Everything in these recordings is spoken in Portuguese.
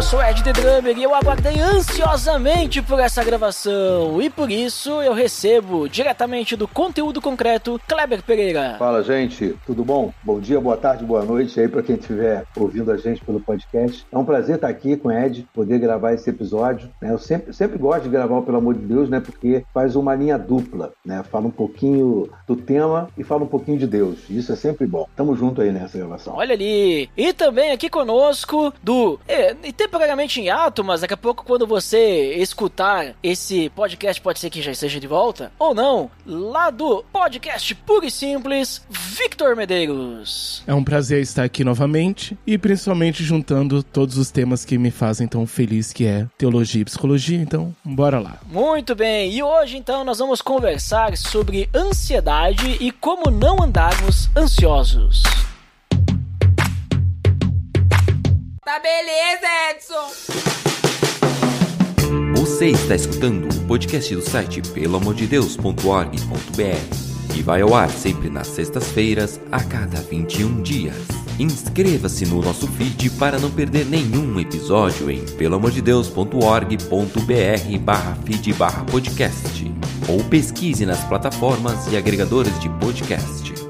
Eu sou Ed The Drummer e eu aguardei ansiosamente por essa gravação. E por isso eu recebo diretamente do conteúdo concreto Kleber Pereira. Fala, gente, tudo bom? Bom dia, boa tarde, boa noite aí para quem estiver ouvindo a gente pelo podcast. É um prazer estar aqui com o Ed, poder gravar esse episódio. Né? Eu sempre, sempre gosto de gravar Pelo Amor de Deus, né? Porque faz uma linha dupla, né? Fala um pouquinho do tema e fala um pouquinho de Deus. Isso é sempre bom. Tamo junto aí nessa gravação. Olha ali! E também aqui conosco do. É, temporariamente em ato, mas daqui a pouco, quando você escutar esse podcast, pode ser que já esteja de volta. Ou não, lá do podcast Puro e Simples, Victor Medeiros. É um prazer estar aqui novamente e principalmente juntando todos os temas que me fazem tão feliz, que é teologia e psicologia. Então, bora lá. Muito bem, e hoje então nós vamos conversar sobre ansiedade e como não andarmos ansiosos. Tá beleza, Edson! Você está escutando o podcast do site peloamordedeus.org.br e vai ao ar sempre nas sextas-feiras, a cada 21 dias. Inscreva-se no nosso feed para não perder nenhum episódio em peloamordedeus.org.br barra feed barra podcast ou pesquise nas plataformas e agregadores de podcast.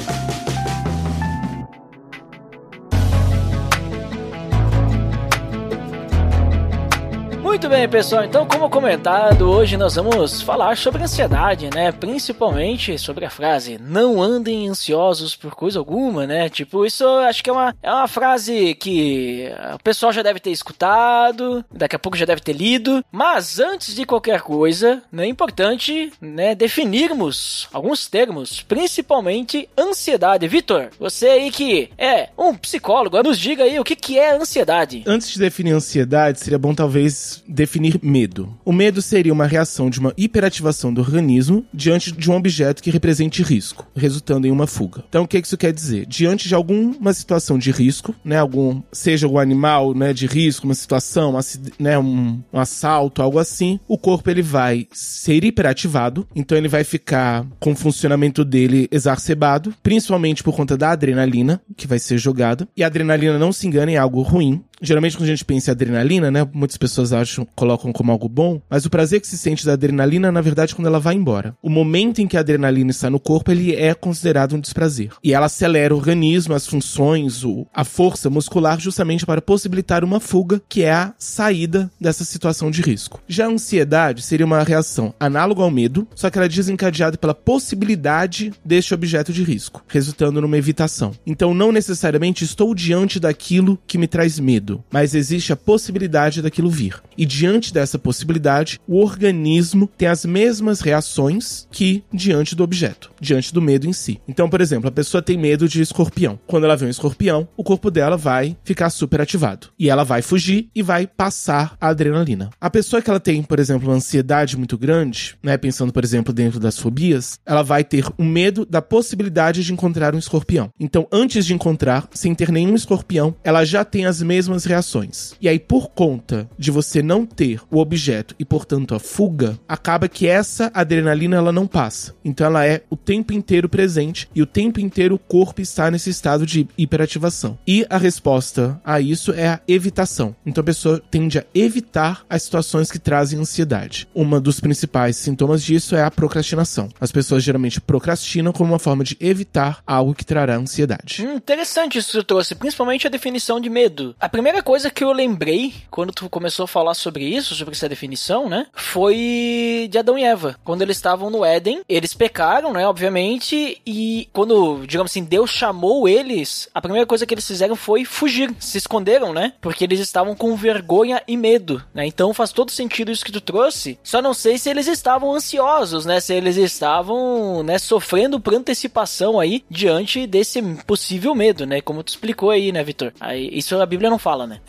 Muito bem, pessoal. Então, como comentado, hoje nós vamos falar sobre ansiedade, né? Principalmente sobre a frase "não andem ansiosos por coisa alguma", né? Tipo, isso acho que é uma, é uma frase que o pessoal já deve ter escutado, daqui a pouco já deve ter lido. Mas antes de qualquer coisa, né, é importante, né, definirmos alguns termos, principalmente ansiedade. Vitor, você aí que é um psicólogo, nos diga aí o que, que é ansiedade. Antes de definir ansiedade, seria bom talvez definir medo. O medo seria uma reação de uma hiperativação do organismo diante de um objeto que represente risco, resultando em uma fuga. Então, o que isso quer dizer? Diante de alguma situação de risco, né, algum, seja algum animal, né, de risco, uma situação, né, um, um assalto, algo assim, o corpo ele vai ser hiperativado, então ele vai ficar com o funcionamento dele exacerbado, principalmente por conta da adrenalina que vai ser jogada. E a adrenalina, não se engane, é algo ruim. Geralmente quando a gente pensa em adrenalina, né, muitas pessoas acham, colocam como algo bom, mas o prazer que se sente da adrenalina, na verdade, quando ela vai embora. O momento em que a adrenalina está no corpo, ele é considerado um desprazer. E ela acelera o organismo, as funções, o, a força muscular, justamente para possibilitar uma fuga, que é a saída dessa situação de risco. Já a ansiedade seria uma reação análoga ao medo, só que ela é desencadeada pela possibilidade deste objeto de risco, resultando numa evitação. Então, não necessariamente estou diante daquilo que me traz medo, mas existe a possibilidade daquilo vir. E diante dessa possibilidade, o organismo tem as mesmas reações que diante do objeto, diante do medo em si. Então, por exemplo, a pessoa tem medo de escorpião. Quando ela vê um escorpião, o corpo dela vai ficar super ativado. E ela vai fugir e vai passar a adrenalina. A pessoa que ela tem, por exemplo, uma ansiedade muito grande, né, pensando, por exemplo, dentro das fobias, ela vai ter o medo da possibilidade de encontrar um escorpião. Então, antes de encontrar, sem ter nenhum escorpião, ela já tem as mesmas reações. E aí, por conta de você não ter o objeto e, portanto, a fuga, acaba que essa adrenalina ela não passa. Então, ela é o tempo inteiro presente e o tempo inteiro o corpo está nesse estado de hiperativação. E a resposta a isso é a evitação. Então, a pessoa tende a evitar as situações que trazem ansiedade. Uma dos principais sintomas disso é a procrastinação. As pessoas geralmente procrastinam como uma forma de evitar algo que trará ansiedade. Hum, interessante isso que você trouxe, principalmente a definição de medo. A primeira primeira coisa que eu lembrei quando tu começou a falar sobre isso, sobre essa definição, né? Foi de Adão e Eva. Quando eles estavam no Éden, eles pecaram, né? Obviamente, e quando, digamos assim, Deus chamou eles, a primeira coisa que eles fizeram foi fugir, se esconderam, né? Porque eles estavam com vergonha e medo, né? Então faz todo sentido isso que tu trouxe. Só não sei se eles estavam ansiosos, né? Se eles estavam, né, sofrendo por antecipação aí diante desse possível medo, né? Como tu explicou aí, né, Vitor? Isso a Bíblia não fala, né?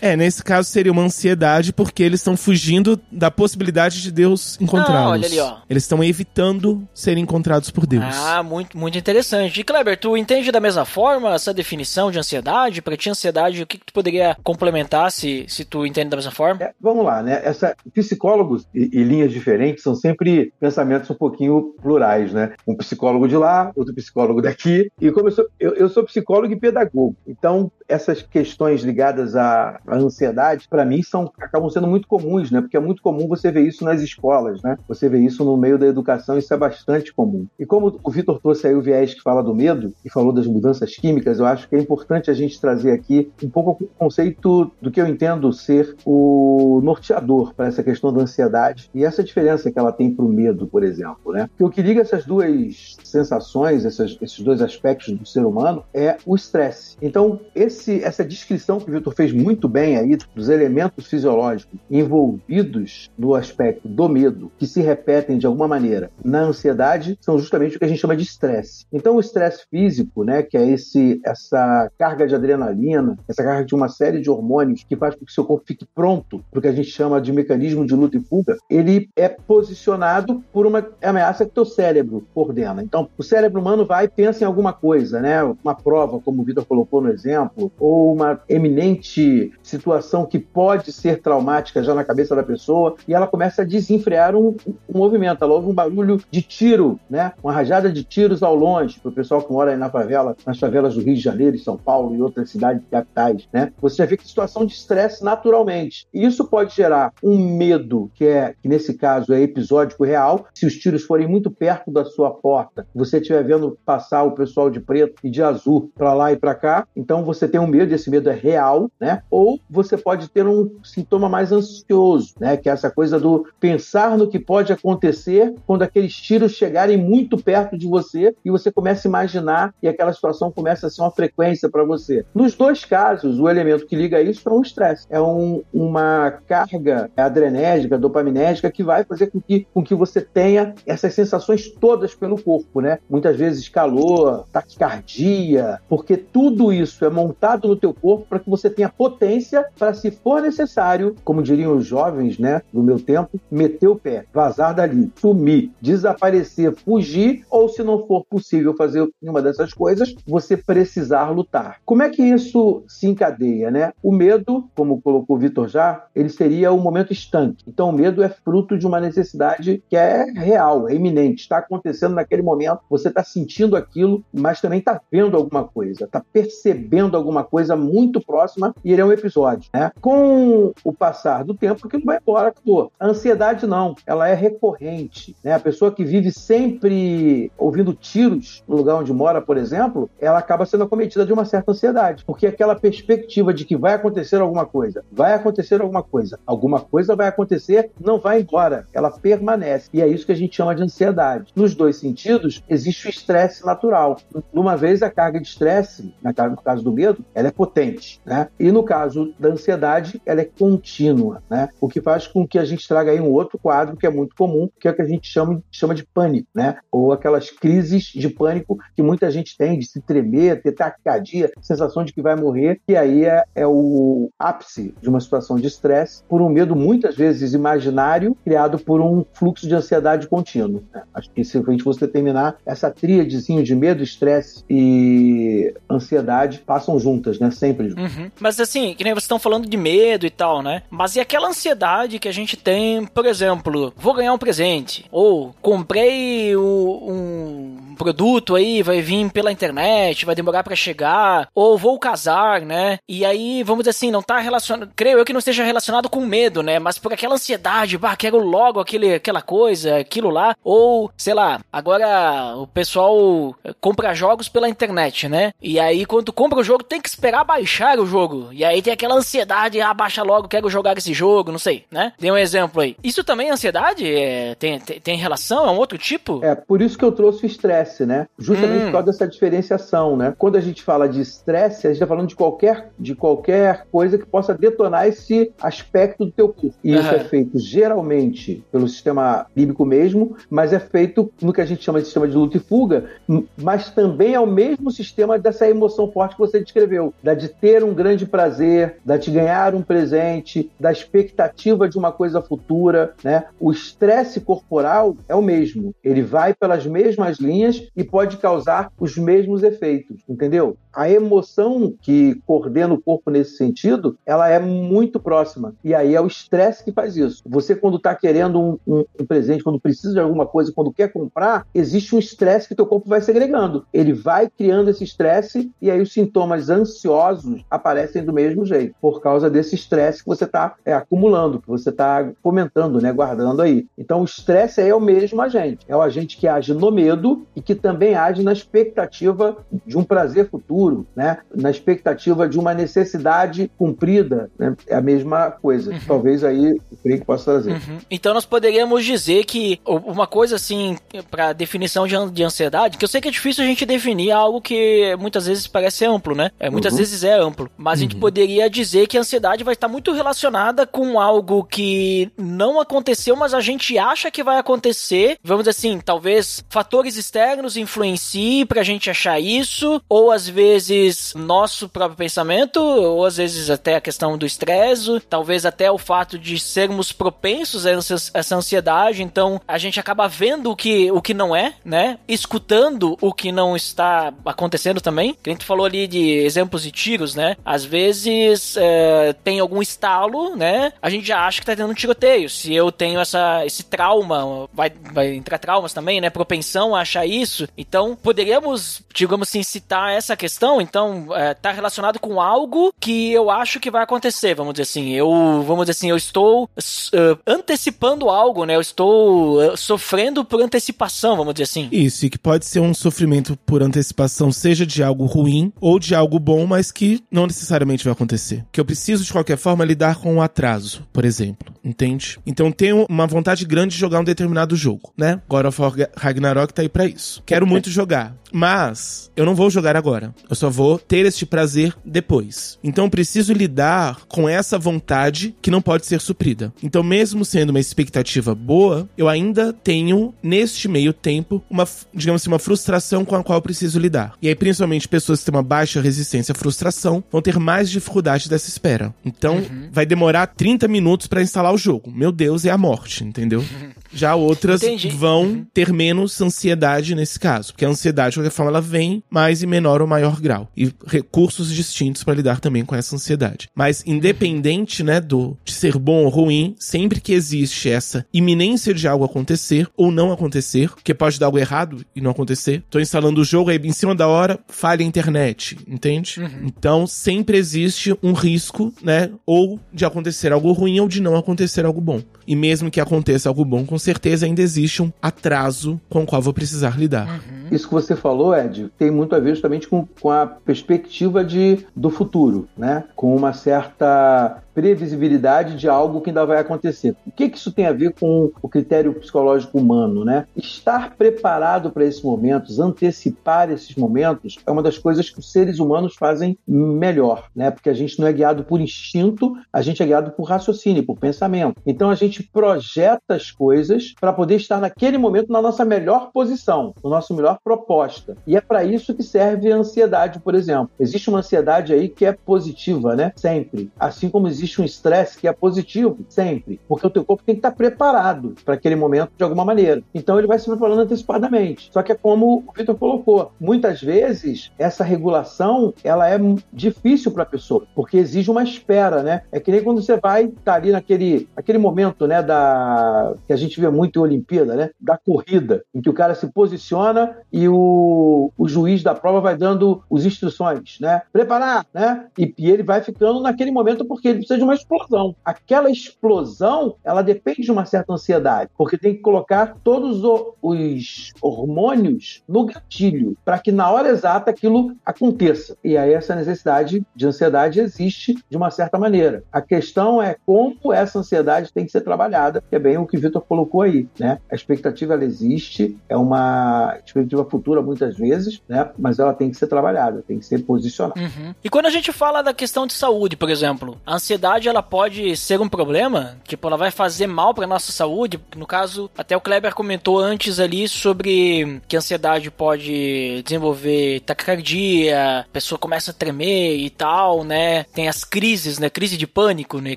é, nesse caso seria uma ansiedade porque eles estão fugindo da possibilidade de Deus encontrá-los. Ah, olha ali, ó. Eles estão evitando serem encontrados por Deus. Ah, muito, muito interessante. E Kleber, tu entende da mesma forma essa definição de ansiedade? Pra ti, ansiedade, o que, que tu poderia complementar se, se tu entende da mesma forma? É, vamos lá, né? Essa, psicólogos e, e linhas diferentes são sempre pensamentos um pouquinho plurais, né? Um psicólogo de lá, outro psicólogo daqui. E como eu sou, eu, eu sou psicólogo e pedagogo, então essas questões ligadas à, ansiedade, para mim, são acabam sendo muito comuns, né? Porque é muito comum você ver isso nas escolas, né? Você vê isso no meio da educação, isso é bastante comum. E como o Vitor trouxe aí o viés que fala do medo e falou das mudanças químicas, eu acho que é importante a gente trazer aqui um pouco o conceito do que eu entendo ser o norteador para essa questão da ansiedade e essa diferença que ela tem para o medo, por exemplo, né? Porque o que liga essas duas sensações, essas, esses dois aspectos do ser humano é o estresse. Então, esse, essa descrição que o Vitor fez muito bem aí dos elementos fisiológicos envolvidos no aspecto do medo, que se repetem de alguma maneira na ansiedade, são justamente o que a gente chama de estresse. Então, o estresse físico, né, que é esse, essa carga de adrenalina, essa carga de uma série de hormônios que faz com que seu corpo fique pronto para o que a gente chama de mecanismo de luta e fuga, ele é posicionado por uma ameaça que o teu cérebro ordena. Então, o cérebro humano vai pensa em alguma coisa, né? Uma prova, como o Vitor colocou no exemplo, ou uma eminente situação que pode ser traumática já na cabeça da pessoa, e ela começa a desenfrear um, um movimento. Ela ouve um barulho de tiro, né? Uma rajada de tiros ao longe, para o pessoal que mora aí na favela, nas favelas do Rio de Janeiro, São Paulo e outras cidades capitais, né? Você já vê que situação de estresse naturalmente. E isso pode gerar um medo, que é, que nesse caso é episódico real, se os tiros forem muito perto da sua porta, você estiver vendo passar o pessoal de preto e de azul para lá e para cá, então você tem um medo, esse medo é real, né? Ou você pode ter um sintoma mais ansioso, né? Que é essa coisa do pensar no que pode acontecer quando aqueles tiros chegarem muito perto de você e você começa a imaginar e aquela situação começa a ser uma frequência para você. Nos dois casos, o elemento que liga isso é um estresse, é um, uma carga adrenérgica, dopaminérgica que vai fazer com que, com que você tenha essas sensações todas pelo corpo, né? Muitas vezes calor, taquicardia, porque tudo isso é montado no teu corpo para que você tenha potência para, se for necessário, como diriam os jovens, né, do meu tempo, meter o pé, vazar dali, sumir, desaparecer, fugir, ou se não for possível fazer nenhuma dessas coisas, você precisar lutar. Como é que isso se encadeia, né? O medo, como colocou o Vitor já, ele seria o momento estanque. Então, o medo é fruto de uma necessidade que é real, é iminente, está acontecendo naquele momento, você está sentindo aquilo, mas também está vendo alguma coisa, está percebendo alguma coisa muito próxima e ele é um episódio. Né? Com o passar do tempo, aquilo vai embora, acabou. A ansiedade não, ela é recorrente. Né? A pessoa que vive sempre ouvindo tiros no lugar onde mora, por exemplo, ela acaba sendo acometida de uma certa ansiedade, porque aquela perspectiva de que vai acontecer alguma coisa, vai acontecer alguma coisa, alguma coisa vai acontecer, não vai embora, ela permanece. E é isso que a gente chama de ansiedade. Nos dois sentidos, existe o estresse natural. Numa vez, a carga de estresse, no caso do medo, ela é potente, né? E no caso da ansiedade, ela é contínua, né? O que faz com que a gente traga aí um outro quadro que é muito comum, que é o que a gente chama, chama de pânico, né? Ou aquelas crises de pânico que muita gente tem, de se tremer, ter taquicardia, sensação de que vai morrer, que aí é, é o ápice de uma situação de estresse por um medo muitas vezes imaginário, criado por um fluxo de ansiedade contínuo. Né? Acho que se a gente fosse determinar, essa tríadezinho de medo, estresse e ansiedade passam juntas, né? Sempre juntas. Uhum. Mas assim, que nem vocês estão falando de medo e tal, né? Mas e aquela ansiedade que a gente tem, por exemplo, vou ganhar um presente, ou comprei um produto aí vai vir pela internet, vai demorar para chegar, ou vou casar, né? E aí, vamos dizer assim, não tá relacionado, creio eu que não esteja relacionado com medo, né? Mas por aquela ansiedade, bah, quero logo aquele, aquela coisa, aquilo lá, ou sei lá, agora o pessoal compra jogos pela internet, né? E aí quando compra o jogo, tem que esperar baixar o jogo. E aí tem aquela ansiedade, ah, baixa logo, quero jogar esse jogo, não sei, né? Dê um exemplo aí. Isso também é ansiedade? É, tem, tem, tem relação? É um outro tipo? É, por isso que eu trouxe o estresse, né? Justamente hum. por causa dessa diferenciação, né? Quando a gente fala de estresse, a gente tá falando de qualquer, de qualquer coisa que possa detonar esse aspecto do teu corpo. E uhum. isso é feito geralmente pelo sistema bíblico mesmo, mas é feito no que a gente chama de sistema de luta e fuga, mas também é o mesmo sistema dessa emoção forte que você descreveu, da de ter um grande prazer, da de ganhar um presente, da expectativa de uma coisa futura, né? O estresse corporal é o mesmo. Ele vai pelas mesmas linhas e pode causar os mesmos efeitos, entendeu? A emoção que coordena o corpo nesse sentido, ela é muito próxima. E aí é o estresse que faz isso. Você, quando está querendo um, um, um, presente, quando precisa de alguma coisa, quando quer comprar, existe um estresse que teu corpo vai segregando. Ele vai criando esse estresse e aí os sintomas ansiosos aparecem do mesmo jeito, por causa desse estresse que você está é, acumulando, que você está comentando, né, guardando aí. Então o estresse é o mesmo agente. É o agente que age no medo e que também age na expectativa de um prazer futuro, né? na expectativa de uma necessidade cumprida. Né? É a mesma coisa. Uhum. Talvez aí o Craig possa trazer. Uhum. Então nós poderíamos dizer que uma coisa assim, para definição de ansiedade, que eu sei que é difícil a gente definir algo que muitas vezes parece amplo, né? É, muitas uhum. vezes é amplo. Mas a gente uhum. poderia dizer que a ansiedade vai estar muito relacionada com algo que não aconteceu, mas a gente acha que vai acontecer. Vamos dizer assim, talvez fatores externos influenciem pra gente achar isso, ou às vezes nosso próprio pensamento, ou às vezes até a questão do estresse, talvez até o fato de sermos propensos a essa ansiedade, então a gente acaba vendo o que, o que não é, né? Escutando o que não está acontecendo também. Que a gente falou ali de exemplos de tiros, né? Às vezes é, tem algum estalo, né? A gente já acha que tá tendo um tiroteio. Se eu tenho essa, esse trauma, vai, vai entrar traumas também, né? Propensão a achar isso. Então, poderíamos, digamos assim, citar essa questão. Então, é, tá relacionado com algo que eu acho que vai acontecer, vamos dizer assim. Eu, vamos dizer assim, eu estou uh, antecipando algo, né? Eu estou uh, sofrendo por antecipação, vamos dizer assim. Isso, e que pode ser um sofrimento por antecipação, seja de algo ruim ou de algo bom, mas que não necessariamente vai acontecer. Que eu preciso, de qualquer forma, lidar com o atraso, por exemplo. Entende? Então tenho uma vontade grande de jogar um determinado jogo, né? God of War Ragnarok tá aí pra isso. Quero muito jogar. Mas eu não vou jogar agora. Eu só vou ter este prazer depois. Então preciso lidar com essa vontade que não pode ser suprida. Então, mesmo sendo uma expectativa boa, eu ainda tenho, neste meio tempo, uma, digamos assim, uma frustração com a qual eu preciso lidar. E aí, principalmente, pessoas que têm uma baixa resistência à frustração vão ter mais dificuldade dessa espera. Então, uhum. vai demorar 30 minutos para instalar o jogo. Meu Deus, é a morte, entendeu? Já outras Entendi. vão uhum. ter menos ansiedade nesse caso, porque a ansiedade qualquer forma, ela vem mais em menor ou maior grau. E recursos distintos para lidar também com essa ansiedade. Mas independente, né, do de ser bom ou ruim, sempre que existe essa iminência de algo acontecer ou não acontecer, que pode dar algo errado e não acontecer. Tô instalando o jogo aí em cima da hora, falha a internet, entende? Uhum. Então, sempre existe um risco, né, ou de acontecer algo ruim ou de não acontecer algo bom. E mesmo que aconteça algo bom, com certeza ainda existe um atraso com o qual vou precisar lidar. Uhum. Isso que você falou, Ed, tem muito a ver justamente com, com a perspectiva de, do futuro, né? Com uma certa previsibilidade de algo que ainda vai acontecer. O que, que isso tem a ver com o critério psicológico humano, né? Estar preparado para esses momentos, antecipar esses momentos, é uma das coisas que os seres humanos fazem melhor, né? Porque a gente não é guiado por instinto, a gente é guiado por raciocínio, por pensamento. Então a gente projeta as coisas para poder estar naquele momento na nossa melhor posição, na nossa melhor proposta. E é para isso que serve a ansiedade, por exemplo. Existe uma ansiedade aí que é positiva, né? Sempre. Assim como existe um estresse que é positivo, sempre, porque o teu corpo tem que estar preparado para aquele momento de alguma maneira. Então ele vai se preparando antecipadamente. Só que é como o Vitor colocou, muitas vezes essa regulação ela é difícil para a pessoa, porque exige uma espera, né? É que nem quando você vai estar tá ali naquele aquele, momento, né, da que a gente vê muito em Olimpíada, né, da corrida, em que o cara se posiciona e o, o juiz da prova vai dando as instruções, né, preparar, né, e, e ele vai ficando naquele momento porque ele precisa de uma explosão. Aquela explosão, ela depende de uma certa ansiedade, porque tem que colocar todos os hormônios no gatilho para que na hora exata aquilo aconteça. E aí essa necessidade de ansiedade existe de uma certa maneira. A questão é como essa ansiedade tem que ser trabalhada, que é bem o que o Vitor colocou aí, né? A expectativa ela existe, é uma expectativa futura muitas vezes, né? Mas ela tem que ser trabalhada, tem que ser posicionada. Uhum. E quando a gente fala da questão de saúde, por exemplo, a ansiedade ela pode ser um problema, tipo, ela vai fazer mal para nossa saúde. No caso, até o Kleber comentou antes ali sobre que a ansiedade pode desenvolver taquicardia, a pessoa começa a tremer e tal, né? Tem as crises, né? Crise de pânico, né?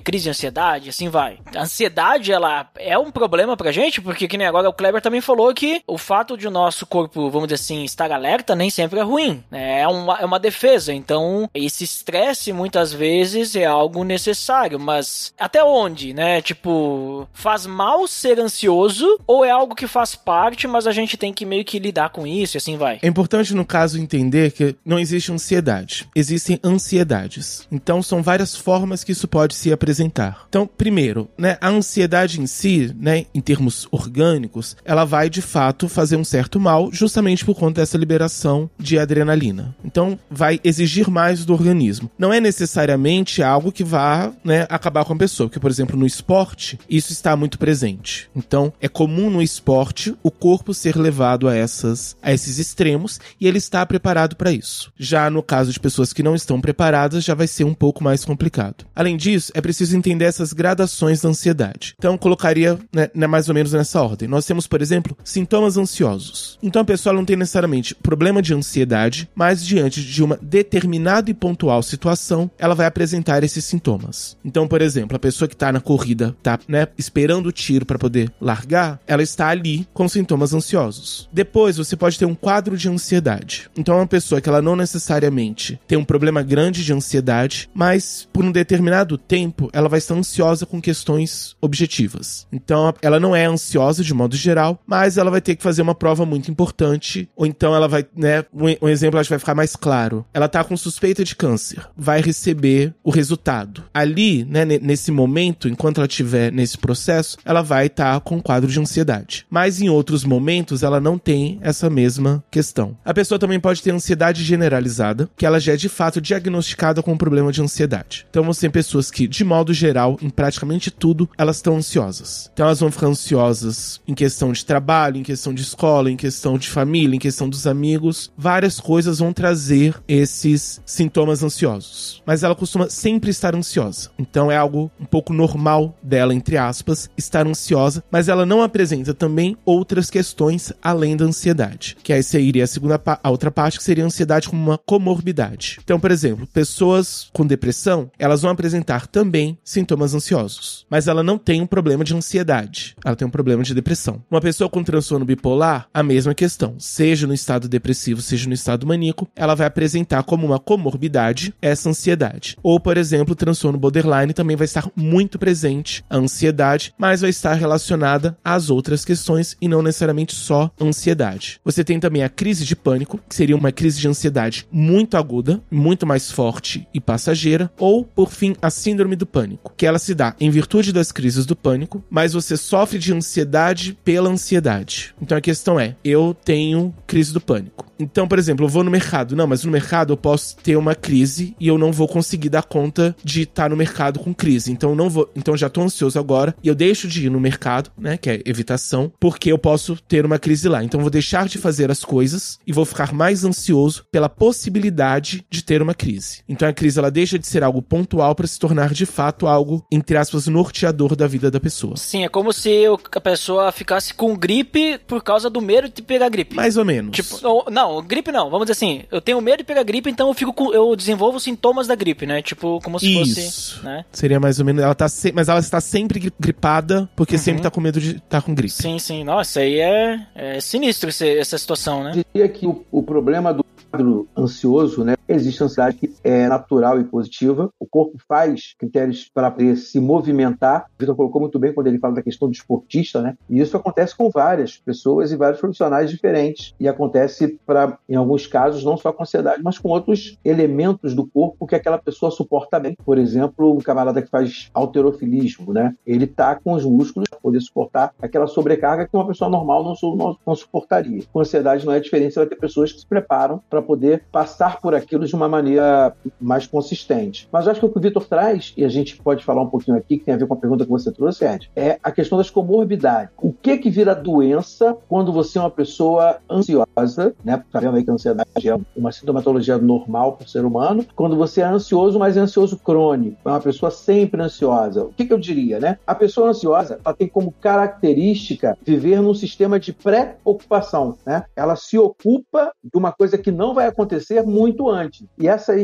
Crise de ansiedade, assim vai. A ansiedade, ela é um problema pra gente, porque que nem agora o Kleber também falou que o fato de o nosso corpo, vamos dizer assim, estar alerta nem sempre é ruim, né? É uma, é uma defesa. Então, esse estresse muitas vezes é algo necessário, mas até onde, né? Tipo, faz mal ser ansioso ou é algo que faz parte, mas a gente tem que meio que lidar com isso e assim vai? É importante, no caso, entender que não existe ansiedade, existem ansiedades. Então, são várias formas que isso pode se apresentar. Então, primeiro, né, a ansiedade em si, né, em termos orgânicos, ela vai de fato fazer um certo mal, justamente por conta dessa liberação de adrenalina. Então, vai exigir mais do organismo. Não é necessariamente algo que vá, né, acabar com a pessoa, porque, por exemplo, no esporte, isso está muito presente. Então, é comum no esporte o corpo ser levado a essas a esses extremos e ele está preparado para isso. Já no caso de pessoas que não estão preparadas, já vai ser um pouco mais complicado. Além disso, é preciso entender essas gradações da ansiedade. Então, colocaria né, né, mais ou menos nessa ordem. Nós temos, por exemplo, sintomas ansiosos. Então, a pessoa não tem necessariamente problema de ansiedade, mas diante de uma determinada e pontual situação, ela vai apresentar esses sintomas. Então, por exemplo, a pessoa que está na corrida, está né, esperando o tiro para poder largar, ela está ali com sintomas ansiosos. Depois, você pode ter um quadro de ansiedade. Então, é uma pessoa que ela não necessariamente tem um problema grande de ansiedade, mas por um determinado tempo ela vai estar ansiosa com questões objetivas. Então, ela não é ansiosa de modo geral, mas ela vai ter que fazer uma prova muito importante, ou então ela vai, né, um, exemplo acho que vai ficar mais claro. Ela tá com suspeita de câncer, vai receber o resultado. Ali, né, nesse momento, enquanto ela estiver nesse processo, ela vai estar tá com um quadro de ansiedade. Mas em outros momentos ela não tem essa mesma questão. A pessoa também pode ter ansiedade generalizada, que ela já é de fato diagnosticada com um problema de ansiedade. Então você tem pessoas que, de modo geral, em praticamente tudo, elas estão ansiosas. Então elas vão ficar ansiosas em questão de trabalho, em questão de escola, em questão de família, em questão dos amigos. Várias coisas vão trazer esses sintomas ansiosos. Mas ela costuma sempre estar ansiosa. Então é algo um pouco normal dela, entre aspas, estar ansiosa, mas ela não apresenta também outras questões além da ansiedade. Que aí seria a segunda a outra parte que seria a ansiedade como uma comorbidade. Então, por exemplo, pessoas com depressão, elas vão apresentar também sintomas ansiosos, mas ela não tem um problema de ansiedade, ela tem um problema de depressão. Uma pessoa com transtorno bipolar, a mesma questão, seja no estado depressivo, seja no estado maníaco, ela vai apresentar como uma comorbidade essa ansiedade. Ou, por exemplo, o transtorno borderline também vai estar muito presente a ansiedade, mas vai estar relacionada às outras questões e não necessariamente só ansiedade. Você tem também a crise de pânico, que seria uma crise de ansiedade muito aguda, muito mais forte e passageira, ou, por fim, a síndrome do pânico, que ela se dá em virtude das crises do pânico, mas você sofre de ansiedade pela ansiedade. Então a questão é: eu tenho crise do pânico. Então, por exemplo, eu vou no mercado. Não, mas no mercado eu posso ter uma crise e eu não vou conseguir dar conta de estar no mercado com crise. Então, eu não vou. Então, já tô ansioso agora e eu deixo de ir no mercado, né? Que é evitação, porque eu posso ter uma crise lá. Então, vou deixar de fazer as coisas e vou ficar mais ansioso pela possibilidade de ter uma crise. Então, a crise ela deixa de ser algo pontual para se tornar de fato algo, entre aspas, norteador da vida da pessoa. Sim, é como se a pessoa ficasse com gripe por causa do medo de pegar gripe. Mais ou menos. Tipo, não, gripe não. Vamos dizer assim, eu tenho medo de pegar gripe, então eu fico com, eu desenvolvo sintomas da gripe, né? Tipo, como se Isso. fosse, né? Seria mais ou menos, ela tá se... mas ela está sempre gripada porque Uhum. sempre tá com medo de estar com gripe. Sim, sim. Nossa, aí é, é sinistro esse- essa situação, né? Eu diria que o, o problema do quadro ansioso, né, existe ansiedade que é natural e positiva. O corpo faz critérios para se movimentar. O Vitor colocou muito bem quando ele fala da questão do esportista, né? E isso acontece com várias pessoas e vários profissionais diferentes. E acontece para, em alguns casos, não só com ansiedade, mas com outros elementos do corpo que aquela pessoa suporta bem. Por exemplo, um camarada que faz alterofilismo, né? Ele tá com os músculos para poder suportar aquela sobrecarga que uma pessoa normal não, não, não suportaria. Com ansiedade não é diferente, você vai ter pessoas que se preparam para poder passar por aquilo de uma maneira mais consistente. Mas acho que o que o Vitor traz, e a gente pode falar um pouquinho aqui, que tem a ver com a pergunta que você trouxe, Ed, é a questão das comorbidades. O que que vira doença quando você é uma pessoa ansiosa, né? Sabendo aí que a ansiedade é uma sintomatologia normal para o ser humano. Quando você é ansioso, mas é ansioso crônico, é uma pessoa sempre ansiosa. O que, que eu diria, né? A pessoa ansiosa, ela tem como característica viver num sistema de pré-ocupação, né? Ela se ocupa de uma coisa que não vai acontecer muito antes. E essa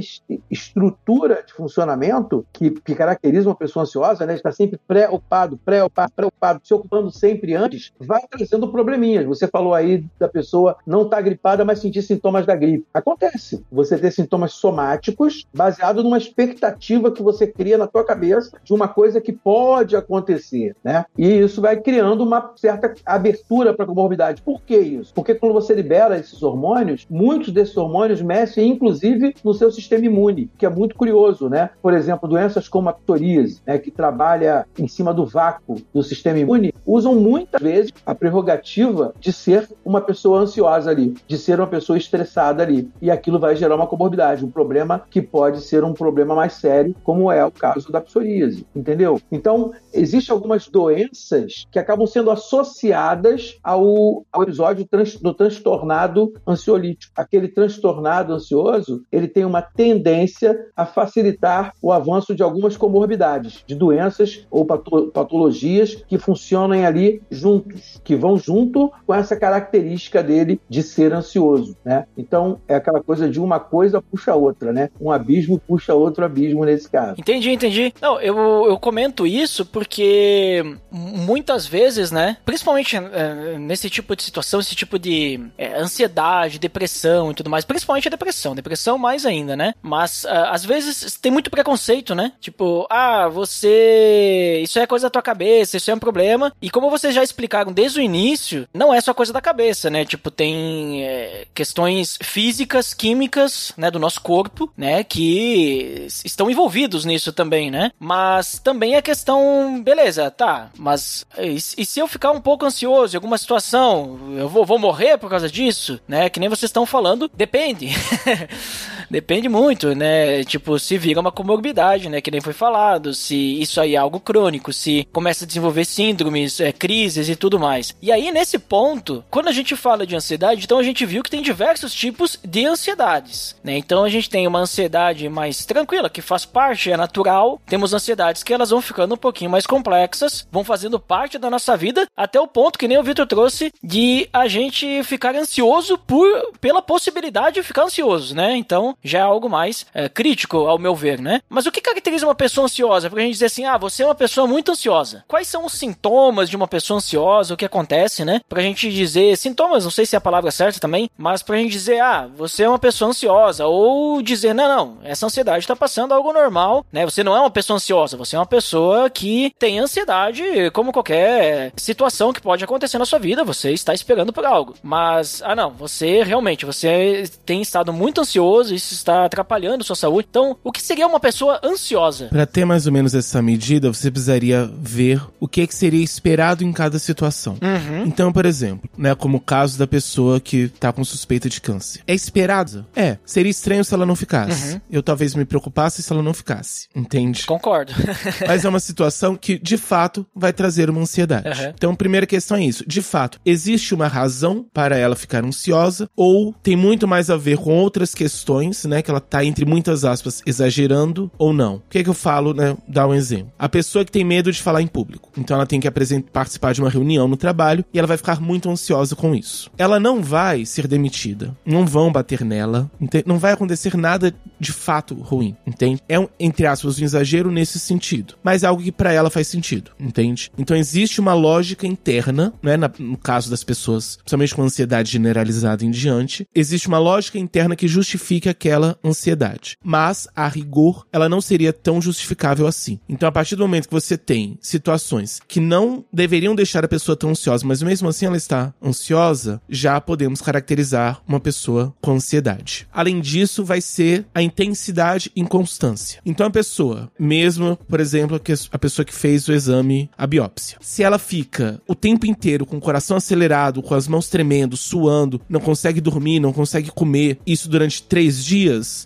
estrutura de funcionamento que, que caracteriza uma pessoa ansiosa, né? Está sempre preocupado, preocupado, preocupado, se ocupando sempre antes, vai trazendo probleminhas. Você falou aí da pessoa não estar tá gripada, mas sentir sintomas da gripe. Acontece. Você ter sintomas somáticos baseado numa expectativa que você cria na tua cabeça de uma coisa que pode acontecer, né? E isso vai criando uma certa abertura para a comorbidade. Por que isso? Porque quando você libera esses hormônios, muitos desses hormônios mexem, inclusive, no seu sistema imune, que é muito curioso, né? Por exemplo, doenças como a psoríase, né, que trabalha em cima do vácuo do sistema imune, usam muitas vezes a prerrogativa de ser uma pessoa ansiosa ali, de ser uma pessoa estressada ali. E aquilo vai gerar uma comorbidade, um problema que pode ser um problema mais sério, como é o caso da psoríase, entendeu? Então, existem algumas doenças que acabam sendo associadas ao, ao episódio trans, do transtornado ansiolítico. Aquele transtornado ansioso, ele tem uma tendência a facilitar o avanço de algumas comorbidades, de doenças ou patologias que funcionam ali juntos, que vão junto com essa característica dele de ser ansioso, né? Então, é aquela coisa de uma coisa puxa a outra, né? Um abismo puxa outro abismo nesse caso. Entendi, entendi. Não, eu, eu comento isso porque muitas vezes, né? Principalmente é, nesse tipo de situação, esse tipo de é, ansiedade, depressão e tudo mais. Principalmente a depressão. Depressão mais ainda, né? Mas uh, às vezes tem muito preconceito, né? Tipo, ah, você. Isso é coisa da tua cabeça, isso é um problema. E como vocês já explicaram desde o início, não é só coisa da cabeça, né? Tipo, tem é, questões físicas, químicas, né? Do nosso corpo, né? Que estão envolvidos nisso também, né? Mas também é questão, beleza, tá, mas e, e se eu ficar um pouco ansioso em alguma situação, eu vou, vou morrer por causa disso, né? Que nem vocês estão falando, depende. depende muito, né? Tipo, se vira uma comorbidade, né? Que nem foi falado, se isso aí é algo crônico, se começa a desenvolver síndromes, é, crises e tudo mais. E aí, nesse ponto, quando a gente fala de ansiedade, então a gente viu que tem diversos tipos de ansiedades, né? Então a gente tem uma ansiedade mais tranquila, que faz parte, é natural. Temos ansiedades que elas vão ficando um pouquinho mais complexas, vão fazendo parte da nossa vida, até o ponto que nem o Vitor trouxe de a gente ficar ansioso por pela possibilidade de ficar ansioso, né? Então já é algo mais é, crítico, ao meu ver, né? Mas o que caracteriza uma pessoa ansiosa? Porque a gente dizer assim, ah, você é uma pessoa muito ansiosa. Quais são os sintomas de uma pessoa ansiosa? O que acontece, né? Pra gente dizer sintomas, não sei se é a palavra certa também, mas pra gente dizer, ah, você é uma pessoa ansiosa, ou dizer, não, não, essa ansiedade tá passando algo normal, né? Você não é uma pessoa ansiosa, você é uma pessoa que tem ansiedade como qualquer situação que pode acontecer na sua vida, você está esperando por algo. Mas, ah não, você realmente, você tem estado muito ansioso, isso está atrapalhando sua saúde. Então, o que seria uma pessoa ansiosa? Para ter mais ou menos essa medida, você precisaria ver o que, é que seria esperado em cada situação. Uhum. Então, por exemplo, né, como o caso da pessoa que tá com suspeita de câncer. É esperado? É. Seria estranho se ela não ficasse. Uhum. Eu talvez me preocupasse se ela não ficasse. Entende? Concordo. Mas é uma situação que, de fato, vai trazer uma ansiedade. Uhum. Então, a primeira questão é isso. De fato, existe uma razão para ela ficar ansiosa ou tem muito mais a ver com outras questões, né? Que ela tá, entre muitas aspas, exagerando ou não. O que é que eu falo, né? Dar um exemplo. A pessoa que tem medo de falar em público. Então, ela tem que participar de uma reunião no trabalho e ela vai ficar muito ansiosa com isso. Ela não vai ser demitida. Não vão bater nela. Não vai acontecer nada de fato ruim, entende? É um, entre aspas, um exagero nesse sentido. Mas é algo que para ela faz sentido, entende? Então existe uma lógica interna, né? Na, no caso das pessoas, principalmente com ansiedade generalizada em diante, existe uma lógica interna que justifica aquela ansiedade. Mas, a rigor, ela não seria tão justificável assim. Então, a partir do momento que você tem situações que não deveriam deixar a pessoa tão ansiosa, mas mesmo assim ela está ansiosa, já podemos caracterizar uma pessoa com ansiedade. Além disso, vai ser a intensidade e inconstância. Então, a pessoa, mesmo, por exemplo, a pessoa que fez o exame, a biópsia, se ela fica o tempo inteiro com o coração acelerado, com as mãos tremendo, suando, não consegue dormir, não consegue comer, isso durante três dias,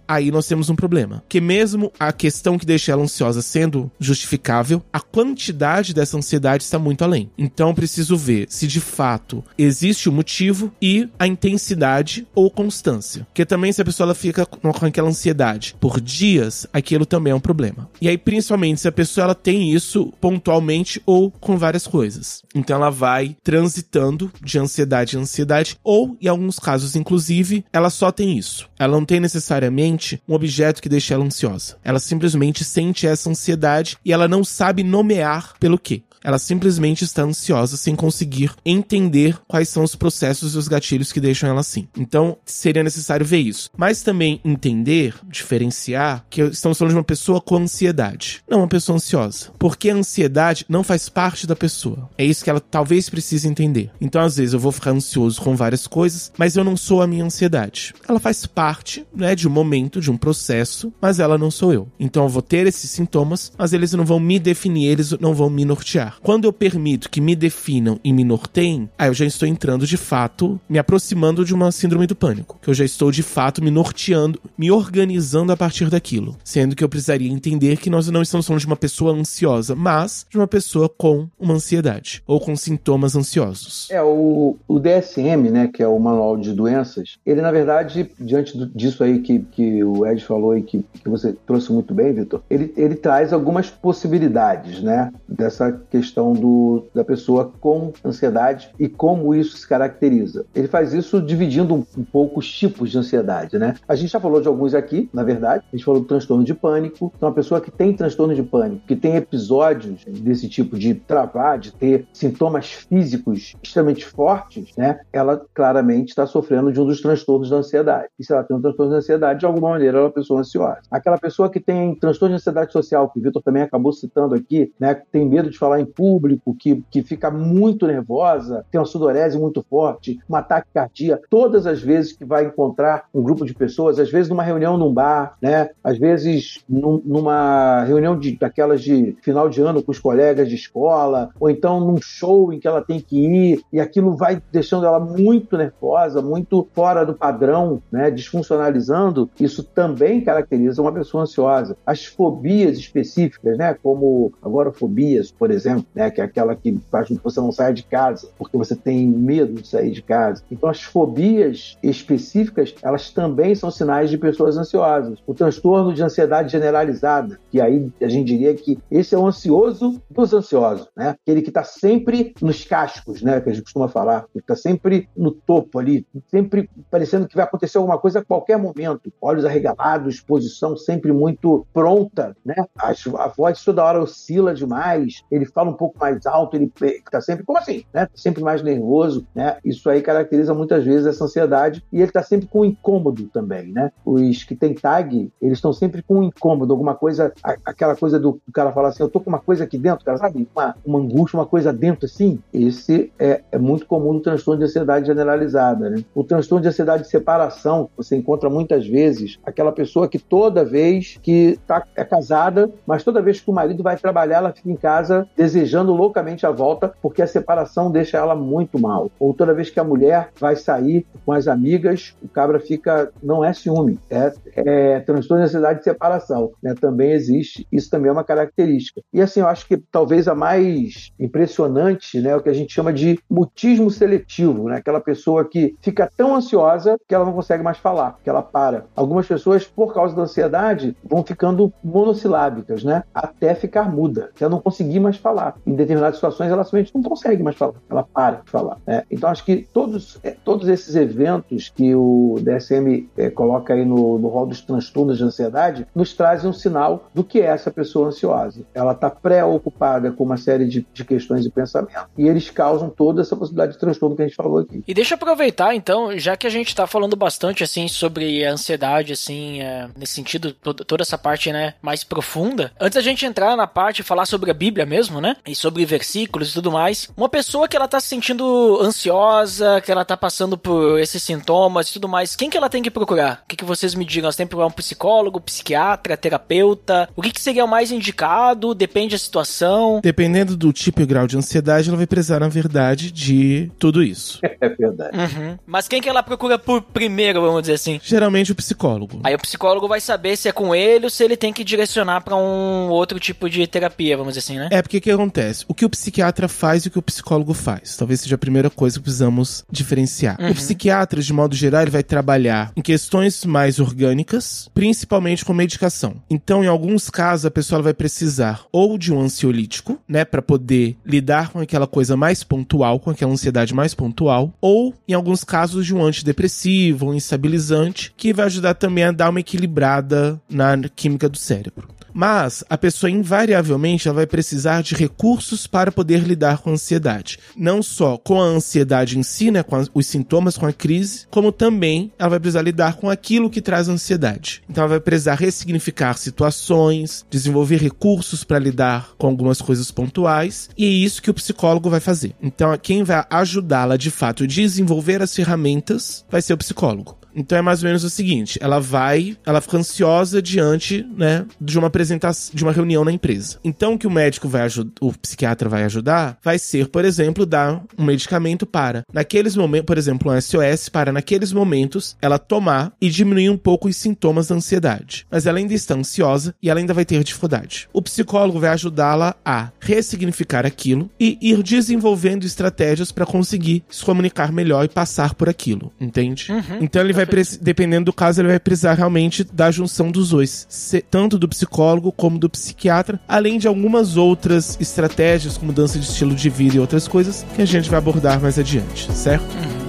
aí nós temos um problema. Que mesmo a questão que deixa ela ansiosa sendo justificável, a quantidade dessa ansiedade está muito além. Então preciso ver se de fato existe o motivo e a intensidade ou constância. Porque também se a pessoa ela fica com aquela ansiedade por dias, aquilo também é um problema. E aí principalmente se a pessoa ela tem isso pontualmente ou com várias coisas. Então ela vai transitando de ansiedade em ansiedade ou em alguns casos inclusive ela só tem isso. Ela não tem necessariamente um objeto que deixe ela ansiosa. Ela simplesmente sente essa ansiedade e ela não sabe nomear pelo quê. Ela simplesmente está ansiosa sem conseguir entender quais são os processos e os gatilhos que deixam ela assim. Então, seria necessário ver isso. Mas também entender, diferenciar, que estamos falando de uma pessoa com ansiedade, não uma pessoa ansiosa. Porque a ansiedade não faz parte da pessoa. É isso que ela talvez precise entender. Então, às vezes, eu vou ficar ansioso com várias coisas, mas eu não sou a minha ansiedade. Ela faz parte, né, de um momento, de um processo, mas ela não sou eu. Então, eu vou ter esses sintomas, mas eles não vão me definir, eles não vão me nortear. Quando eu permito que me definam e me norteiem, aí eu já estou entrando de fato, me aproximando de uma síndrome do pânico. Que eu já estou de fato me norteando, me organizando a partir daquilo. Sendo que eu precisaria entender que nós não estamos falando de uma pessoa ansiosa, mas de uma pessoa com uma ansiedade ou com sintomas ansiosos. É, o, o DSM, né, que é o Manual de Doenças, ele na verdade, diante do, disso aí que, que o Ed falou e que, que você trouxe muito bem, Vitor, ele, ele traz algumas possibilidades, né, dessa questão questão do, da pessoa com ansiedade e como isso se caracteriza. Ele faz isso dividindo um, um pouco os tipos de ansiedade, né? A gente já falou de alguns aqui, na verdade. A gente falou do transtorno de pânico. Então, a pessoa que tem transtorno de pânico, que tem episódios desse tipo de travar, de ter sintomas físicos extremamente fortes, né? Ela claramente está sofrendo de um dos transtornos da ansiedade. E se ela tem um transtorno de ansiedade, de alguma maneira ela é uma pessoa ansiosa. Aquela pessoa que tem transtorno de ansiedade social, que o Vitor também acabou citando aqui, né? Tem medo de falar em público, que, que fica muito nervosa, tem uma sudorese muito forte, um ataque cardíaco, todas as vezes que vai encontrar um grupo de pessoas, às vezes numa reunião num bar, né? Às vezes num, numa reunião de, daquelas de final de ano com os colegas de escola, ou então num show em que ela tem que ir, e aquilo vai deixando ela muito nervosa, muito fora do padrão, né? Disfuncionalizando, isso também caracteriza uma pessoa ansiosa. As fobias específicas, né? Como agorafobias, por exemplo, né? Que é aquela que faz com que você não saia de casa, porque você tem medo de sair de casa. Então, as fobias específicas, elas também são sinais de pessoas ansiosas. O transtorno de ansiedade generalizada, que aí a gente diria que esse é o ansioso dos ansiosos, né? Aquele que está sempre nos cascos, né? Que a gente costuma falar, que está sempre no topo ali, sempre parecendo que vai acontecer alguma coisa a qualquer momento. Olhos arregalados, posição sempre muito pronta, né? A, voz toda hora oscila demais, ele fala fala um pouco mais alto, ele está sempre, como assim? Né? Tá sempre mais nervoso, né? Isso aí caracteriza muitas vezes essa ansiedade e ele está sempre com incômodo também, né? Os que têm tag, eles estão sempre com incômodo, alguma coisa, aquela coisa do, do cara falar assim, eu tô com uma coisa aqui dentro, cara, sabe? Uma, uma angústia, uma coisa dentro assim. Esse é, é muito comum no transtorno de ansiedade generalizada, né? O transtorno de ansiedade de separação, você encontra muitas vezes aquela pessoa que toda vez que tá, é casada, mas toda vez que o marido vai trabalhar, ela fica em casa desejando loucamente a volta, porque a separação deixa ela muito mal. Ou toda vez que a mulher vai sair com as amigas, o cabra fica. Não é ciúme, é, é transtorno de ansiedade de separação. Né? Também existe, isso também é uma característica. E assim, eu acho que talvez a mais impressionante né, é o que a gente chama de mutismo seletivo, né? aquela pessoa que fica tão ansiosa que ela não consegue mais falar, que ela para. Algumas pessoas, por causa da ansiedade, vão ficando monossilábicas, né? até ficar muda, até não conseguir mais falar. Falar. Em determinadas situações, ela simplesmente não consegue mais falar, ela para de falar. Né? Então, acho que todos, é, todos esses eventos que o DSM é, coloca aí no, no rol dos transtornos de ansiedade nos trazem um sinal do que é essa pessoa ansiosa. Ela está preocupada com uma série de, de questões e pensamentos e eles causam toda essa possibilidade de transtorno que a gente falou aqui. E deixa eu aproveitar, então, já que a gente está falando bastante, assim, sobre a ansiedade, assim, é, nesse sentido, toda, essa parte, né, mais profunda, antes da gente entrar na parte falar sobre a Bíblia mesmo, né, e sobre versículos e tudo mais, uma pessoa que ela tá se sentindo ansiosa, que ela tá passando por esses sintomas e tudo mais, quem que ela tem que procurar? O que, que vocês me digam? Ela tem que procurar um psicólogo, psiquiatra, terapeuta? O que, que seria o mais indicado? Depende da situação? Dependendo do tipo e grau de ansiedade, ela vai precisar, na verdade, de tudo isso. É verdade. Uhum. Mas quem que ela procura por primeiro, vamos dizer assim? Geralmente o psicólogo. Aí o psicólogo vai saber se é com ele ou se ele tem que direcionar para um outro tipo de terapia, vamos dizer assim, né? É, porque acontece? O que o psiquiatra faz e o que o psicólogo faz. Talvez seja a primeira coisa que precisamos diferenciar. Uhum. O psiquiatra, de modo geral, ele vai trabalhar em questões mais orgânicas, principalmente com medicação. Então, em alguns casos, a pessoa vai precisar ou de um ansiolítico, né, para poder lidar com aquela coisa mais pontual, com aquela ansiedade mais pontual, ou em alguns casos de um antidepressivo, um estabilizante, que vai ajudar também a dar uma equilibrada na química do cérebro. Mas a pessoa invariavelmente ela vai precisar de recursos para poder lidar com a ansiedade. Não só com a ansiedade em si, né, com as- os sintomas, com a crise, como também ela vai precisar lidar com aquilo que traz ansiedade. Então ela vai precisar ressignificar situações, desenvolver recursos para lidar com algumas coisas pontuais, e é isso que o psicólogo vai fazer. Então quem vai ajudá-la de fato a desenvolver as ferramentas vai ser o psicólogo. Então é mais ou menos o seguinte: ela vai, ela fica ansiosa diante, né, de uma apresentação, de uma reunião na empresa. Então o que o médico vai ajudar, o psiquiatra vai ajudar, vai ser, por exemplo, dar um medicamento para, naqueles momentos, por exemplo, um SOS, para naqueles momentos ela tomar e diminuir um pouco os sintomas da ansiedade. Mas ela ainda está ansiosa e ela ainda vai ter dificuldade. O psicólogo vai ajudá-la a ressignificar aquilo e ir desenvolvendo estratégias para conseguir se comunicar melhor e passar por aquilo, entende? Então ele vai, dependendo do caso, ele vai precisar realmente da junção dos dois, tanto do psicólogo como do psiquiatra, além de algumas outras estratégias, como mudança de estilo de vida e outras coisas, que a gente vai abordar mais adiante, certo?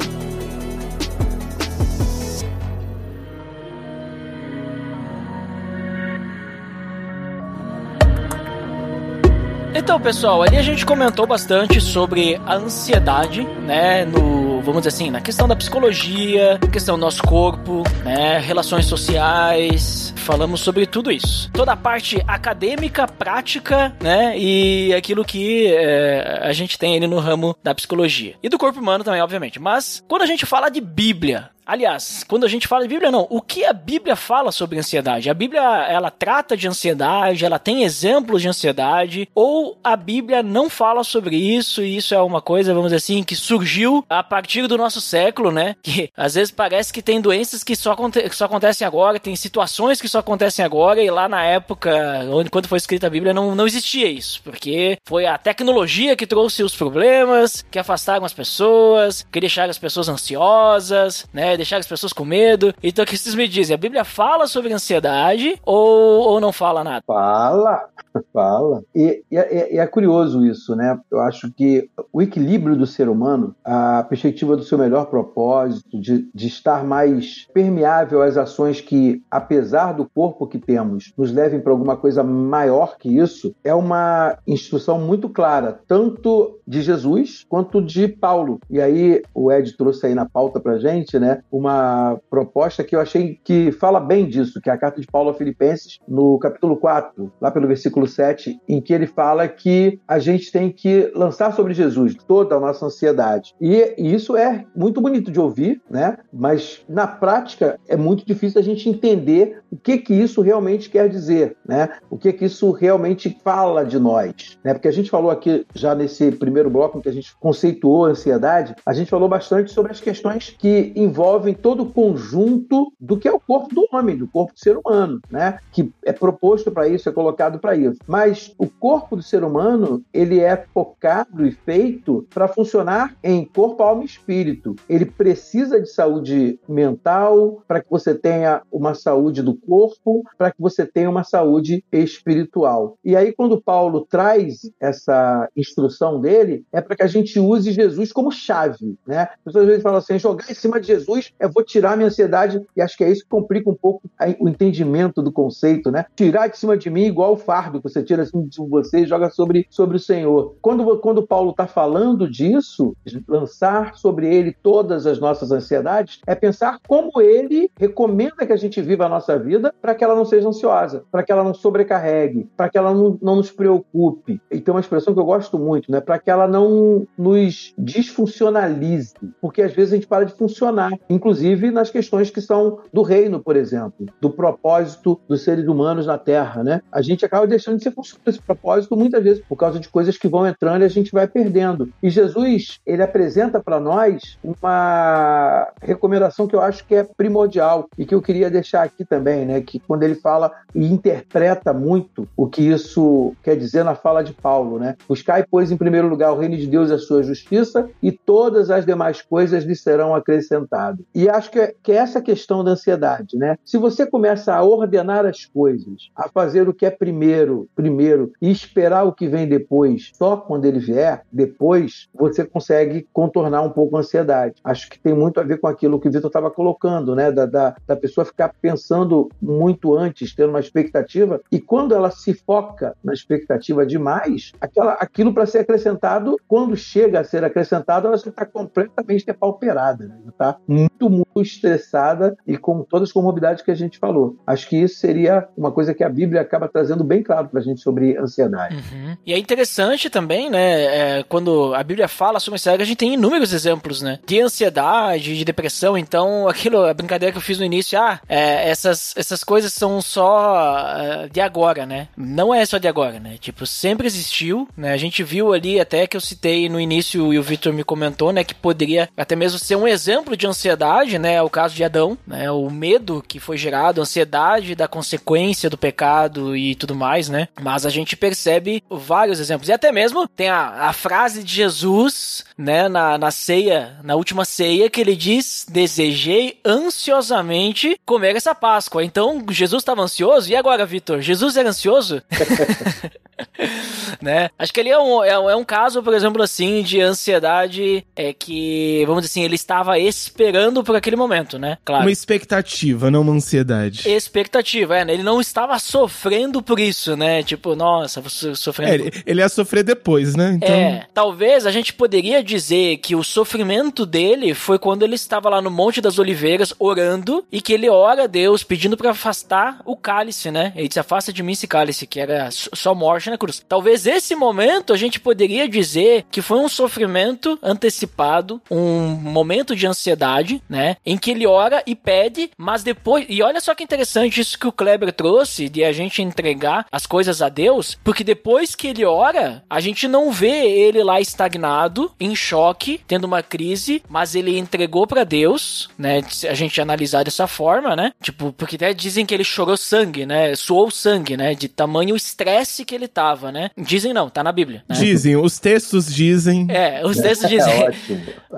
Então, pessoal, ali a gente comentou bastante sobre a ansiedade, né, no, vamos dizer assim, na questão da psicologia, questão do nosso corpo, né, relações sociais, falamos sobre tudo isso. Toda a parte acadêmica, prática, né, e aquilo que é, a gente tem ali no ramo da psicologia. E do corpo humano também, obviamente. Mas, quando a gente fala de Bíblia, Aliás, quando a gente fala de Bíblia, não. O que a Bíblia fala sobre ansiedade? A Bíblia, ela trata de ansiedade, ela tem exemplos de ansiedade, ou a Bíblia não fala sobre isso, e isso é uma coisa, vamos dizer assim, que surgiu a partir do nosso século, né? Que às vezes parece que tem doenças que só, que só acontecem agora, tem situações que só acontecem agora, e lá na época, onde, quando foi escrita a Bíblia, não, não existia isso, porque foi a tecnologia que trouxe os problemas, que afastaram as pessoas, que deixaram as pessoas ansiosas, né? Deixaram as pessoas com medo. Então, o que vocês me dizem? A Bíblia fala sobre ansiedade ou, ou não fala nada? Fala, fala. E, e é, é curioso isso, né? Eu acho que o equilíbrio do ser humano, a perspectiva do seu melhor propósito, de, de estar mais permeável às ações que, apesar do corpo que temos, nos levem para alguma coisa maior que isso, é uma instrução muito clara, tanto de Jesus quanto de Paulo. E aí o Ed trouxe aí na pauta pra gente, né? Uma proposta que eu achei que fala bem disso, que é a carta de Paulo a Filipenses, no capítulo 4, lá pelo versículo 7, em que ele fala que a gente tem que lançar sobre Jesus toda a nossa ansiedade. E, e isso é muito bonito de ouvir, né? Mas na prática é muito difícil a gente entender o que que isso realmente quer dizer, né? O que que isso realmente fala de nós, né? Porque a gente falou aqui já nesse primeiro bloco em que a gente conceituou a ansiedade, a gente falou bastante sobre as questões que envolvem envolvem todo o conjunto do que é o corpo do homem, do corpo do ser humano, né? Que é proposto para isso, é colocado para isso. Mas o corpo do ser humano, ele é focado e feito para funcionar em corpo, alma e espírito. Ele precisa de saúde mental para que você tenha uma saúde do corpo, para que você tenha uma saúde espiritual. E aí quando Paulo traz essa instrução dele, é para que a gente use Jesus como chave, né? As pessoas às vezes falam assim, jogar em cima de Jesus, eu vou tirar a minha ansiedade, e acho que é isso que complica um pouco o entendimento do conceito, né? Tirar de cima de mim igual o fardo que você tira assim de você e joga sobre, sobre o Senhor. Quando, quando Paulo está falando disso, lançar sobre ele todas as nossas ansiedades, é pensar como ele recomenda que a gente viva a nossa vida para que ela não seja ansiosa, para que ela não sobrecarregue, para que ela não, não nos preocupe. E tem uma expressão que eu gosto muito, né? Para que ela não nos disfuncionalize, porque às vezes a gente para de funcionar, inclusive nas questões que são do reino, por exemplo, do propósito dos seres humanos na Terra, né? A gente acaba deixando de ser funcional esse propósito muitas vezes por causa de coisas que vão entrando e a gente vai perdendo. E Jesus, ele apresenta para nós uma recomendação que eu acho que é primordial e que eu queria deixar aqui também, né? Que quando ele fala e interpreta muito o que isso quer dizer na fala de Paulo, né? Buscai, pois, em primeiro lugar o reino de Deus e a sua justiça e todas as demais coisas lhe serão acrescentadas. E acho que é, que é essa questão da ansiedade, né? Se você começa a ordenar as coisas, a fazer o que é primeiro, primeiro e esperar o que vem depois, só quando ele vier, depois você consegue contornar um pouco a ansiedade. Acho que tem muito a ver com aquilo que o Vitor estava colocando, né? Da, da, da pessoa ficar pensando muito antes, tendo uma expectativa, e quando ela se foca na expectativa demais, aquela, aquilo para ser acrescentado, quando chega a ser acrescentado, ela já está completamente depauperada, né? está muito, estressada e com todas as comorbidades que a gente falou. Acho que isso seria uma coisa que a Bíblia acaba trazendo bem claro para a gente sobre ansiedade. Uhum. E é interessante também, né, é, quando a Bíblia fala sobre ansiedade, a gente tem inúmeros exemplos, né, de ansiedade, de depressão. Então, aquilo, a brincadeira que eu fiz no início, ah, é, essas, essas coisas são só uh, de agora, né? Não é só de agora, né? Tipo, sempre existiu, né? A gente viu ali até que eu citei no início e o Victor me comentou, né, que poderia até mesmo ser um exemplo de ansiedade, né? O caso de Adão, né? O medo que foi gerado, a ansiedade da consequência do pecado e tudo mais, né? Mas a gente percebe vários exemplos. E até mesmo tem a, a frase de Jesus, né, na, na ceia, na última ceia, que ele diz: Desejei ansiosamente comer essa Páscoa. Então, Jesus estava ansioso. E agora, Vitor? Jesus era ansioso? né? Acho que ele é um, é, é, um caso, por exemplo, assim, de ansiedade é que, vamos dizer assim, ele estava esperando por aquele momento, né? Claro. Uma expectativa, não uma ansiedade. Expectativa, é, né? Ele não estava sofrendo por isso, né? Tipo, nossa, sofrendo. É, ele, ele ia sofrer depois, né? Então... É, talvez a gente poderia dizer que o sofrimento dele foi quando ele estava lá no Monte das Oliveiras orando e que ele ora a Deus pedindo para afastar o cálice, né? Ele disse: afasta de mim esse cálice, que era só morte na cruz. Talvez esse momento a gente poderia dizer que foi um sofrimento antecipado, um momento de ansiedade, né? Em que ele ora e pede, mas depois. E olha só que interessante isso que o Kleber trouxe de a gente entregar as coisas a Deus, porque depois que ele ora, a gente não vê ele lá estagnado, em choque, tendo uma crise, mas ele entregou para Deus, né? Se a gente analisar dessa forma, né? Tipo, porque até dizem que ele chorou sangue, né? Suou sangue, né? De tamanho estresse que ele tava, né? Dizem não, tá na Bíblia. Né? Dizem, os textos dizem. É, os textos dizem.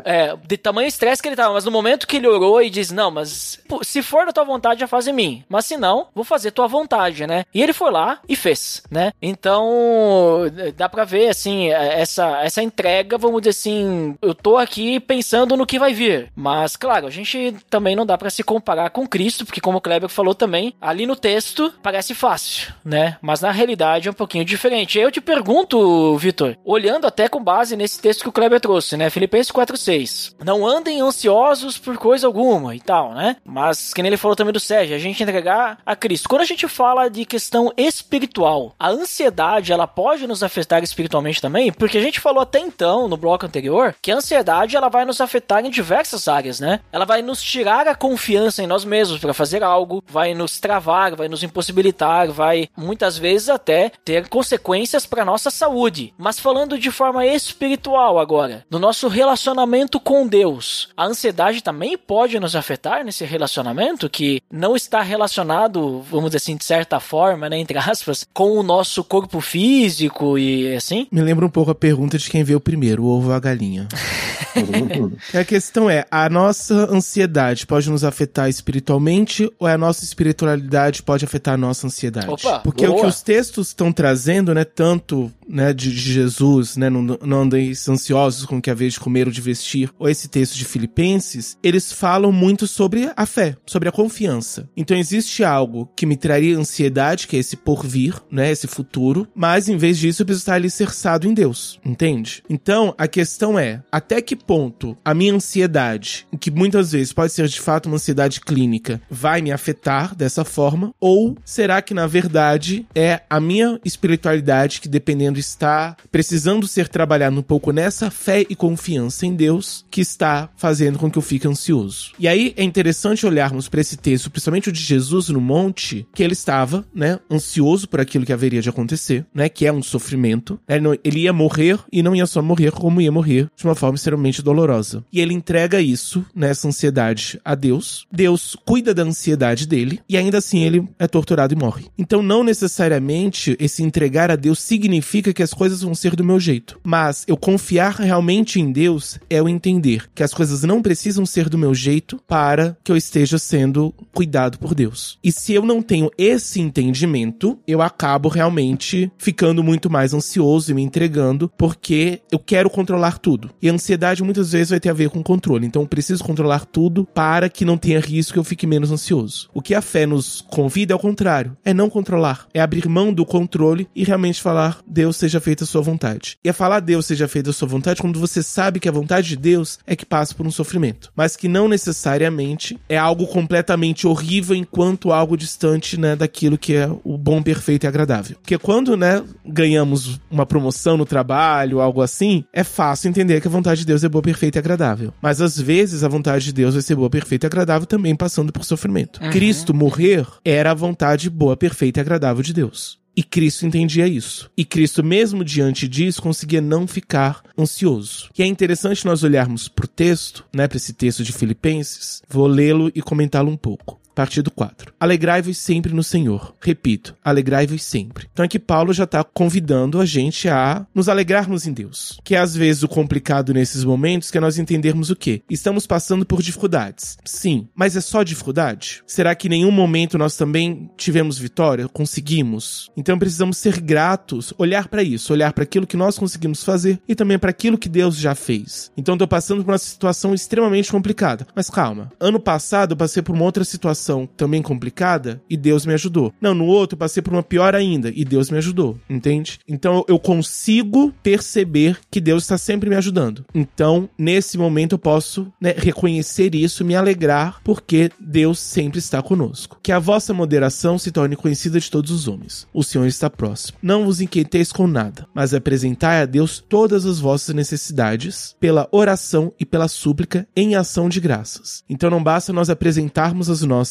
É, é, de tamanho estresse que ele tava, mas no momento que ele e diz: Não, mas se for da tua vontade, já faz em mim. Mas se não, vou fazer tua vontade, né? E ele foi lá e fez, né? Então, dá pra ver, assim, essa, essa entrega, vamos dizer assim, eu tô aqui pensando no que vai vir. Mas, claro, a gente também não dá para se comparar com Cristo, porque como o Kleber falou também, ali no texto parece fácil, né? Mas na realidade é um pouquinho diferente. Eu te pergunto, Vitor, olhando até com base nesse texto que o Kleber trouxe, né? Filipenses 4:6. Não andem ansiosos por coisa alguma e tal, né? Mas que nem ele falou também do Sérgio, a gente entregar a Cristo. Quando a gente fala de questão espiritual, a ansiedade, ela pode nos afetar espiritualmente também, porque a gente falou até então no bloco anterior que a ansiedade ela vai nos afetar em diversas áreas, né? Ela vai nos tirar a confiança em nós mesmos para fazer algo, vai nos travar, vai nos impossibilitar, vai muitas vezes até ter consequências para nossa saúde. Mas falando de forma espiritual agora, no nosso relacionamento com Deus, a ansiedade também pode nos afetar nesse relacionamento que não está relacionado, vamos dizer assim, de certa forma, né, entre aspas, com o nosso corpo físico e assim? Me lembra um pouco a pergunta de quem veio primeiro, o ovo ou a galinha. a questão é, a nossa ansiedade pode nos afetar espiritualmente ou a nossa espiritualidade pode afetar a nossa ansiedade? Opa, Porque boa. o que os textos estão trazendo, né, tanto né, de, de Jesus, né, não, não andeis ansiosos com o que haver de comer ou de vestir, ou esse texto de Filipenses, eles falam muito sobre a fé, sobre a confiança. Então existe algo que me traria ansiedade, que é esse porvir, né, esse futuro, mas em vez disso eu preciso estar alicerçado em Deus, entende? Então a questão é, até que ponto a minha ansiedade, que muitas vezes pode ser de fato uma ansiedade clínica, vai me afetar dessa forma, ou será que na verdade é a minha espiritualidade que dependendo está precisando ser trabalhada um pouco nessa fé e confiança em Deus que está fazendo com que eu fique ansioso. E aí é interessante olharmos para esse texto, principalmente o de Jesus no monte, que ele estava, né, ansioso por aquilo que haveria de acontecer, né, que é um sofrimento. Né, ele, ia morrer e não ia só morrer, como ia morrer de uma forma extremamente dolorosa. E ele entrega isso, né, essa ansiedade a Deus. Deus cuida da ansiedade dele e ainda assim ele é torturado e morre. Então não necessariamente esse entregar a Deus significa que as coisas vão ser do meu jeito, mas eu confiar realmente em Deus é eu entender que as coisas não precisam ser do meu jeito para que eu esteja sendo cuidado por Deus. E se eu não tenho esse entendimento, eu acabo realmente ficando muito mais ansioso e me entregando porque eu quero controlar tudo. E a ansiedade muitas vezes vai ter a ver com controle. Então eu preciso controlar tudo para que não tenha risco e eu fique menos ansioso. O que a fé nos convida é o contrário. É não controlar. É abrir mão do controle e realmente falar Deus seja feita a sua vontade. E é falar Deus seja feita a sua vontade quando você sabe que a vontade de Deus é que passa por um sofrimento. Mas que não necessariamente é algo completamente horrível enquanto algo distante, né, daquilo que é o bom, perfeito e agradável. Porque quando, né, ganhamos uma promoção no trabalho, algo assim, é fácil entender que a vontade de Deus é boa, perfeita e agradável. Mas às vezes a vontade de Deus vai ser boa, perfeita e agradável também passando por sofrimento. Cristo morrer era a vontade boa, perfeita e agradável de Deus. E Cristo entendia isso. E Cristo, mesmo diante disso, conseguia não ficar ansioso. E é interessante nós olharmos pro texto, né, para esse texto de Filipenses. Vou lê-lo e comentá-lo um pouco. Partido 4. Alegrai-vos sempre no Senhor. Repito, alegrai-vos sempre. Então aqui Paulo já está convidando a gente a nos alegrarmos em Deus. Que é às vezes o complicado nesses momentos que é nós entendermos o quê? Estamos passando por dificuldades. Sim, mas é só dificuldade? Será que em nenhum momento nós também tivemos vitória? Conseguimos? Então precisamos ser gratos, olhar para isso, olhar para aquilo que nós conseguimos fazer e também para aquilo que Deus já fez. Então estou passando por uma situação extremamente complicada. Mas calma, ano passado eu passei por uma outra situação também complicada e Deus me ajudou. Não, no outro eu passei por uma pior ainda e Deus me ajudou, entende? Então eu consigo perceber que Deus está sempre me ajudando. Então, nesse momento eu posso né, reconhecer isso, me alegrar, porque Deus sempre está conosco. Que a vossa moderação se torne conhecida de todos os homens. O Senhor está próximo. Não vos inquieteis com nada, mas apresentai a Deus todas as vossas necessidades pela oração e pela súplica em ação de graças. Então não basta nós apresentarmos as nossas,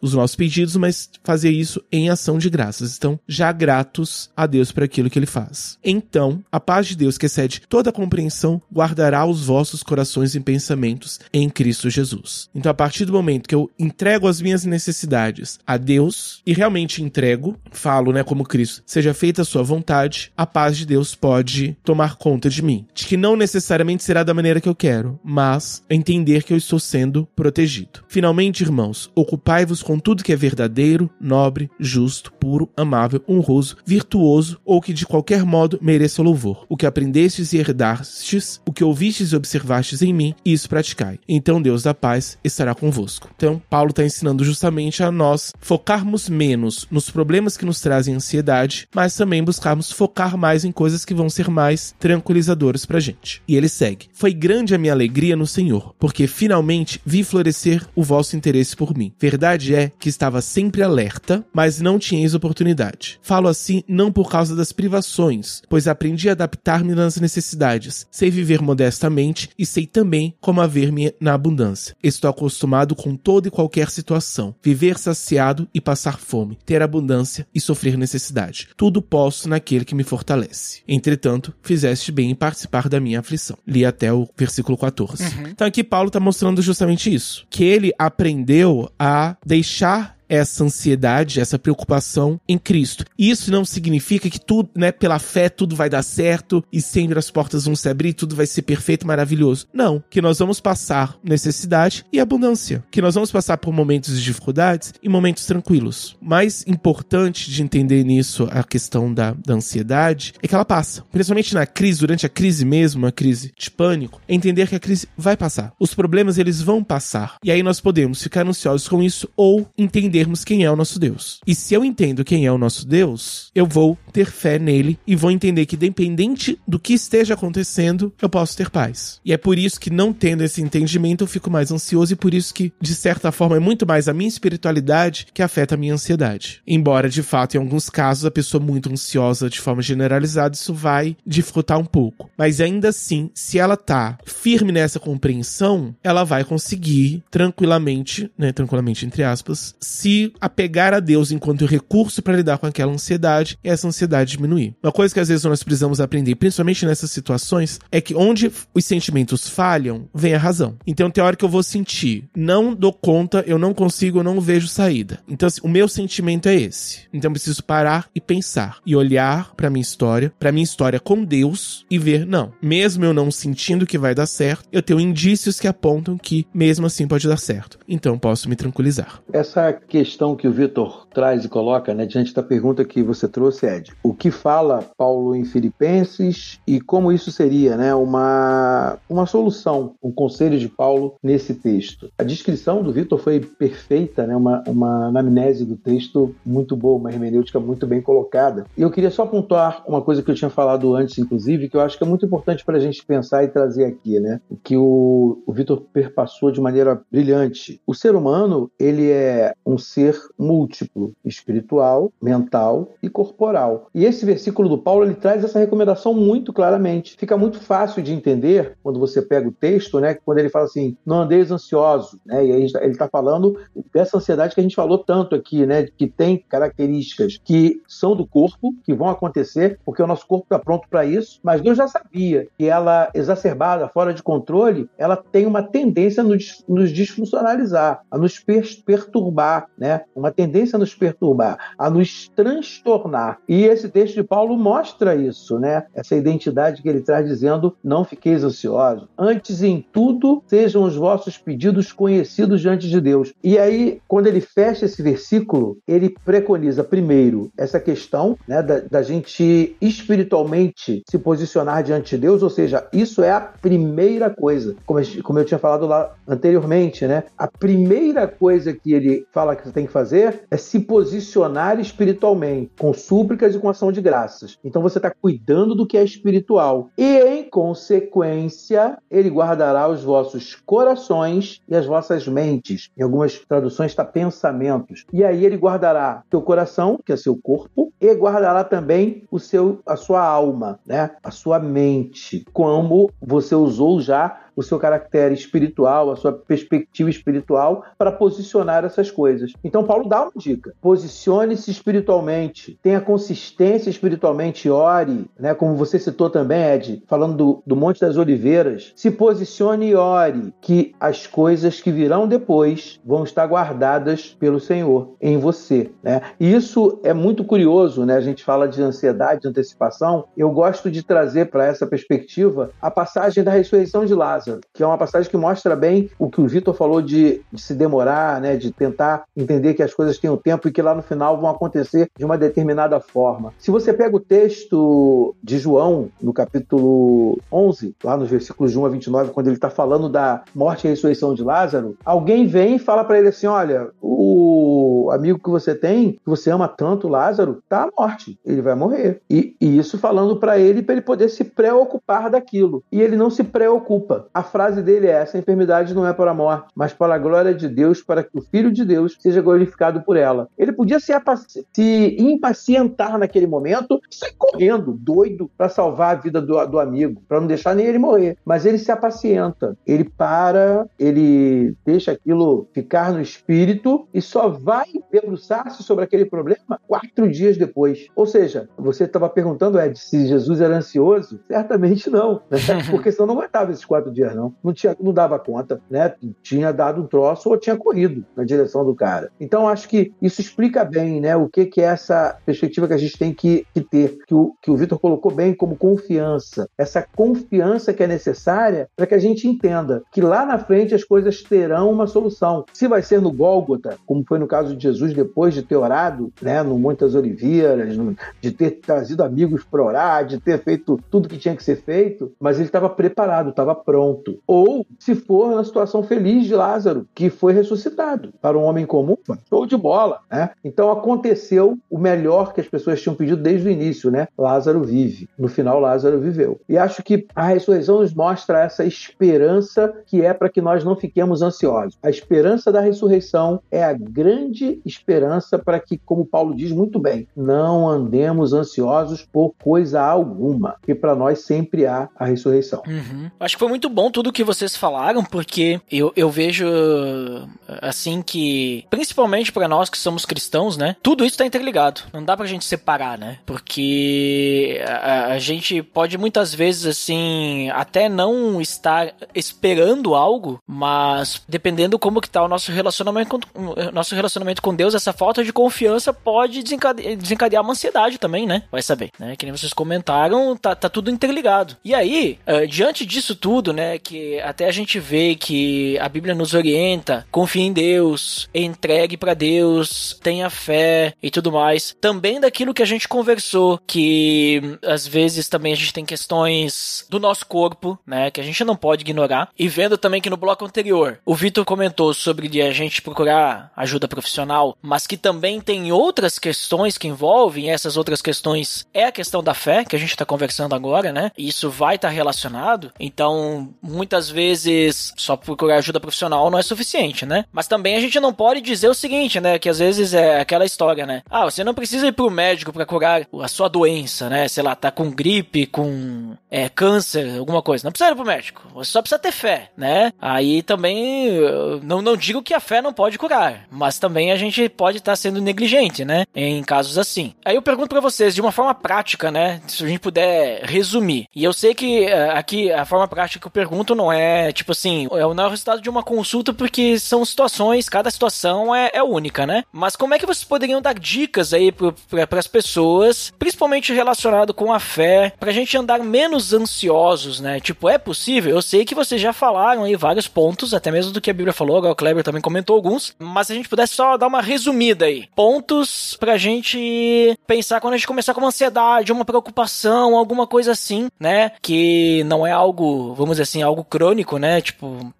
os nossos pedidos, mas fazer isso em ação de graças. Então, já gratos a Deus por aquilo que ele faz. Então, a paz de Deus, que excede toda compreensão, guardará os vossos corações e pensamentos em Cristo Jesus. Então, a partir do momento que eu entrego as minhas necessidades a Deus e realmente entrego, falo, né, como Cristo, seja feita a sua vontade, a paz de Deus pode tomar conta de mim. De que não necessariamente será da maneira que eu quero, mas entender que eu estou sendo protegido. Finalmente, irmãos, ocupai-vos com tudo que é verdadeiro, nobre, justo, puro, amável, honroso, virtuoso ou que de qualquer modo mereça louvor. O que aprendestes e herdastes, o que ouvistes e observastes em mim, isso praticai. Então Deus da paz estará convosco. Então, Paulo está ensinando justamente a nós focarmos menos nos problemas que nos trazem ansiedade, mas também buscarmos focar mais em coisas que vão ser mais tranquilizadoras pra gente. E ele segue: Foi grande a minha alegria no Senhor, porque finalmente vi florescer o vosso interesse por mim. Verdade é que estava sempre alerta, mas não tinha oportunidade. Falo assim não por causa das privações, pois aprendi a adaptar-me nas necessidades, sei viver modestamente e sei também como haver-me na abundância. Estou acostumado com toda e qualquer situação, viver saciado e passar fome, ter abundância e sofrer necessidade. Tudo posso naquele que me fortalece. Entretanto, fizeste bem em participar da minha aflição. Li até o versículo 14. Uhum. Então aqui Paulo está mostrando justamente isso, que ele aprendeu a deixar essa ansiedade, essa preocupação em Cristo. Isso não significa que tudo, né, pela fé tudo vai dar certo e sempre as portas vão se abrir, tudo vai ser perfeito, maravilhoso. Não, que nós vamos passar necessidade e abundância, que nós vamos passar por momentos de dificuldades e momentos tranquilos. Mais importante de entender nisso a questão da, da ansiedade é que ela passa, principalmente na crise, durante a crise mesmo, a crise de pânico, é entender que a crise vai passar. Os problemas eles vão passar. E aí nós podemos ficar ansiosos com isso ou entender entendermos quem é o nosso Deus. E se eu entendo quem é o nosso Deus, eu vou ter fé nele e vou entender que, independente do que esteja acontecendo, eu posso ter paz. E é por isso que, não tendo esse entendimento, eu fico mais ansioso e por isso que, de certa forma, é muito mais a minha espiritualidade que afeta a minha ansiedade. Embora, de fato, em alguns casos, a pessoa muito ansiosa de forma generalizada, isso vai dificultar um pouco. Mas ainda assim, se ela tá firme nessa compreensão, ela vai conseguir tranquilamente, né, tranquilamente entre aspas, se se apegar a Deus enquanto recurso para lidar com aquela ansiedade e essa ansiedade diminuir. Uma coisa que às vezes nós precisamos aprender, principalmente nessas situações, é que onde os sentimentos falham, vem a razão. Então tem hora que eu vou sentir, não dou conta, eu não consigo, eu não vejo saída. Então assim, o meu sentimento é esse. Então eu preciso parar e pensar e olhar para minha história, para minha história com Deus e ver, não, mesmo eu não sentindo que vai dar certo, eu tenho indícios que apontam que mesmo assim pode dar certo. Então posso me tranquilizar. Essa questão questão que o Vitor traz e coloca, né, diante da pergunta que você trouxe, Ed, o que fala Paulo em Filipenses e como isso seria, né, uma, uma solução, um conselho de Paulo nesse texto. A descrição do Vitor foi perfeita, né, uma, uma anamnese do texto muito boa, uma hermenêutica muito bem colocada. E eu queria só pontuar uma coisa que eu tinha falado antes, inclusive, que eu acho que é muito importante para a gente pensar e trazer aqui, né, que o, o Vitor perpassou de maneira brilhante. O ser humano, ele é um ser múltiplo, espiritual, mental e corporal. E esse versículo do Paulo ele traz essa recomendação muito claramente. Fica muito fácil de entender quando você pega o texto, né? Quando ele fala assim, não andeis ansioso, né? E aí ele está falando dessa ansiedade que a gente falou tanto aqui, né? Que tem características que são do corpo, que vão acontecer, porque o nosso corpo está pronto para isso, mas Deus já sabia que ela exacerbada, fora de controle, ela tem uma tendência a nos, nos desfuncionalizar, a nos perturbar, né? Uma tendência a nos perturbar, a nos transtornar. E esse texto de Paulo mostra isso, né? Essa identidade que ele traz dizendo: não fiqueis ansiosos. Antes em tudo sejam os vossos pedidos conhecidos diante de Deus. E aí, quando ele fecha esse versículo, ele preconiza primeiro essa questão, né, da, da gente espiritualmente se posicionar diante de Deus, ou seja, isso é a primeira coisa, como, como eu tinha falado lá anteriormente, né? A primeira coisa que ele fala que você tem que fazer é se posicionar espiritualmente, com súplicas e com ação de graças. Então você está cuidando do que é espiritual. E, em consequência, ele guardará os vossos corações e as vossas mentes. Em algumas traduções está pensamentos. E aí ele guardará teu coração, que é seu corpo, e guardará também o seu, a sua alma, né? a sua mente, como você usou já o seu caráter espiritual, a sua perspectiva espiritual para posicionar essas coisas. Então Paulo dá uma dica: posicione-se espiritualmente, tenha consistência espiritualmente, ore, né? Como você citou também, Ed, falando do, do Monte das Oliveiras, se posicione e ore, que as coisas que virão depois vão estar guardadas pelo Senhor em você, né? E isso é muito curioso, né? A gente fala de ansiedade, de antecipação. Eu gosto de trazer para essa perspectiva a passagem da ressurreição de Lázaro, que é uma passagem que mostra bem o que o Vitor falou de, de se demorar, né? De tentar entender que as coisas têm um tempo e que lá no final vão acontecer de uma determinada forma. Se você pega o texto de João, no capítulo 11, lá nos versículos de 1 a 29, quando ele está falando da morte e ressurreição de Lázaro, alguém vem e fala para ele assim: olha, o amigo que você tem, que você ama tanto, Lázaro, está à morte, ele vai morrer. E, e isso falando para ele, para ele poder se preocupar daquilo. E ele não se preocupa. a frase dele é: essa enfermidade não é para a morte, mas para a glória de Deus, para que o Filho de Deus seja glorificado por ela. Ele podia se, se impacientar naquele momento, sair correndo, doido, para salvar a vida do, do amigo, para não deixar nem ele morrer. Mas ele se apacienta, ele para, ele deixa aquilo ficar no espírito e só vai debruçar-se sobre aquele problema quatro dias depois. Ou seja, você estava perguntando, Ed, se Jesus era ansioso? Certamente não, né? porque senão não aguentava esses quatro dias, não. Não, tinha, não dava conta, né? Tinha dado um troço ou tinha corrido na direção do cara. Então, acho que isso explica bem né, o que, que é essa perspectiva que a gente tem que, que ter, que o, que o Vitor colocou bem como confiança. Essa confiança que é necessária para que a gente entenda que lá na frente as coisas terão uma solução. Se vai ser no Gólgota, como foi no caso de Jesus depois de ter orado né, no Monte das Oliveiras, de ter trazido amigos para orar, de ter feito tudo que tinha que ser feito, mas ele estava preparado, estava pronto. Ou se for na situação feliz de Lázaro, que foi ressuscitado para um homem comum, show de bola. Né? Então aconteceu o melhor que as pessoas tinham pedido desde o início, né? Lázaro vive. No final, Lázaro viveu. E acho que a ressurreição nos mostra essa esperança que é para que nós não fiquemos ansiosos. A esperança da ressurreição é a grande esperança para que, como Paulo diz muito bem, não andemos ansiosos por coisa alguma, que para nós sempre há a ressurreição. Uhum. Acho que foi muito bom tudo que vocês falaram, porque eu, eu vejo assim que, principalmente para nós que somos cristãos, né? Tudo isso tá interligado. Não dá pra gente separar, né? Porque a, a gente pode muitas vezes, assim, até não estar esperando algo, mas dependendo como que tá o nosso relacionamento com, nosso relacionamento com Deus, essa falta de confiança pode desencadear, desencadear uma ansiedade também, né? Vai saber, né? Que nem vocês comentaram, tá, tá tudo interligado. E aí, uh, diante disso tudo, né? Que até a gente vê que a Bíblia nos orienta, confie em Deus, entregue para Deus, tenha fé e tudo mais. Também daquilo que a gente conversou, que às vezes também a gente tem questões do nosso corpo, né? Que a gente não pode ignorar. E vendo também que no bloco anterior, o Vitor comentou sobre a gente procurar ajuda profissional, mas que também tem outras questões que envolvem, essas outras questões é a questão da fé, que a gente está conversando agora, né? E isso vai estar tá relacionado. Então, muitas vezes, só procurar ajuda profissional não é suficiente, né? Mas também a gente não pode dizer o seguinte, né? Que às vezes é aquela história, né? Ah, você não precisa ir pro médico para curar a sua doença, né? Sei lá, tá com gripe, com é, câncer, alguma coisa. Não precisa ir pro médico. Você só precisa ter fé, né? Aí também, não, não digo que a fé não pode curar, mas também a gente pode estar tá sendo negligente, né? Em casos assim. Aí eu pergunto para vocês, de uma forma prática, né? Se a gente puder resumir. E eu sei que uh, aqui a forma prática que eu pergunto não é, tipo assim, não é o resultado de uma consulta porque são situações, cada situação é, é única, né? Mas como é que vocês poderiam dar dicas aí para as pessoas, principalmente relacionado com a fé, pra gente andar menos ansiosos, né? Tipo, é possível? Eu sei que vocês já falaram aí vários pontos, até mesmo do que a Bíblia falou, agora o Kleber também comentou alguns, mas se a gente pudesse só dar uma resumida aí. Pontos pra gente pensar quando a gente começar com uma ansiedade, uma preocupação, alguma coisa assim, né? Que não é algo, vamos dizer assim, algo crônico, né? Tipo,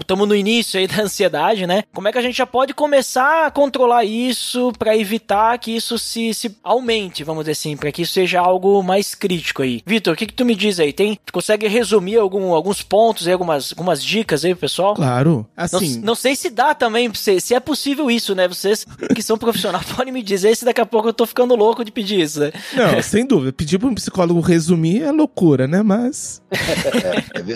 estamos no início aí da ansiedade, né? Como é que a gente já pode começar a controlar isso para evitar que isso se, se aumente, vamos dizer assim, para que isso seja algo mais crítico aí. Vitor, o que, que tu me diz aí? Tem, tu consegue resumir algum, alguns pontos aí, algumas, algumas dicas aí, pessoal? Claro. Assim. Não, não sei se dá também, se, se é possível isso, né? Vocês que são profissionais podem me dizer se daqui a pouco eu tô ficando louco de pedir isso, né? Não, sem dúvida. Pedir para um psicólogo resumir é loucura, né? Mas. é, é verdade.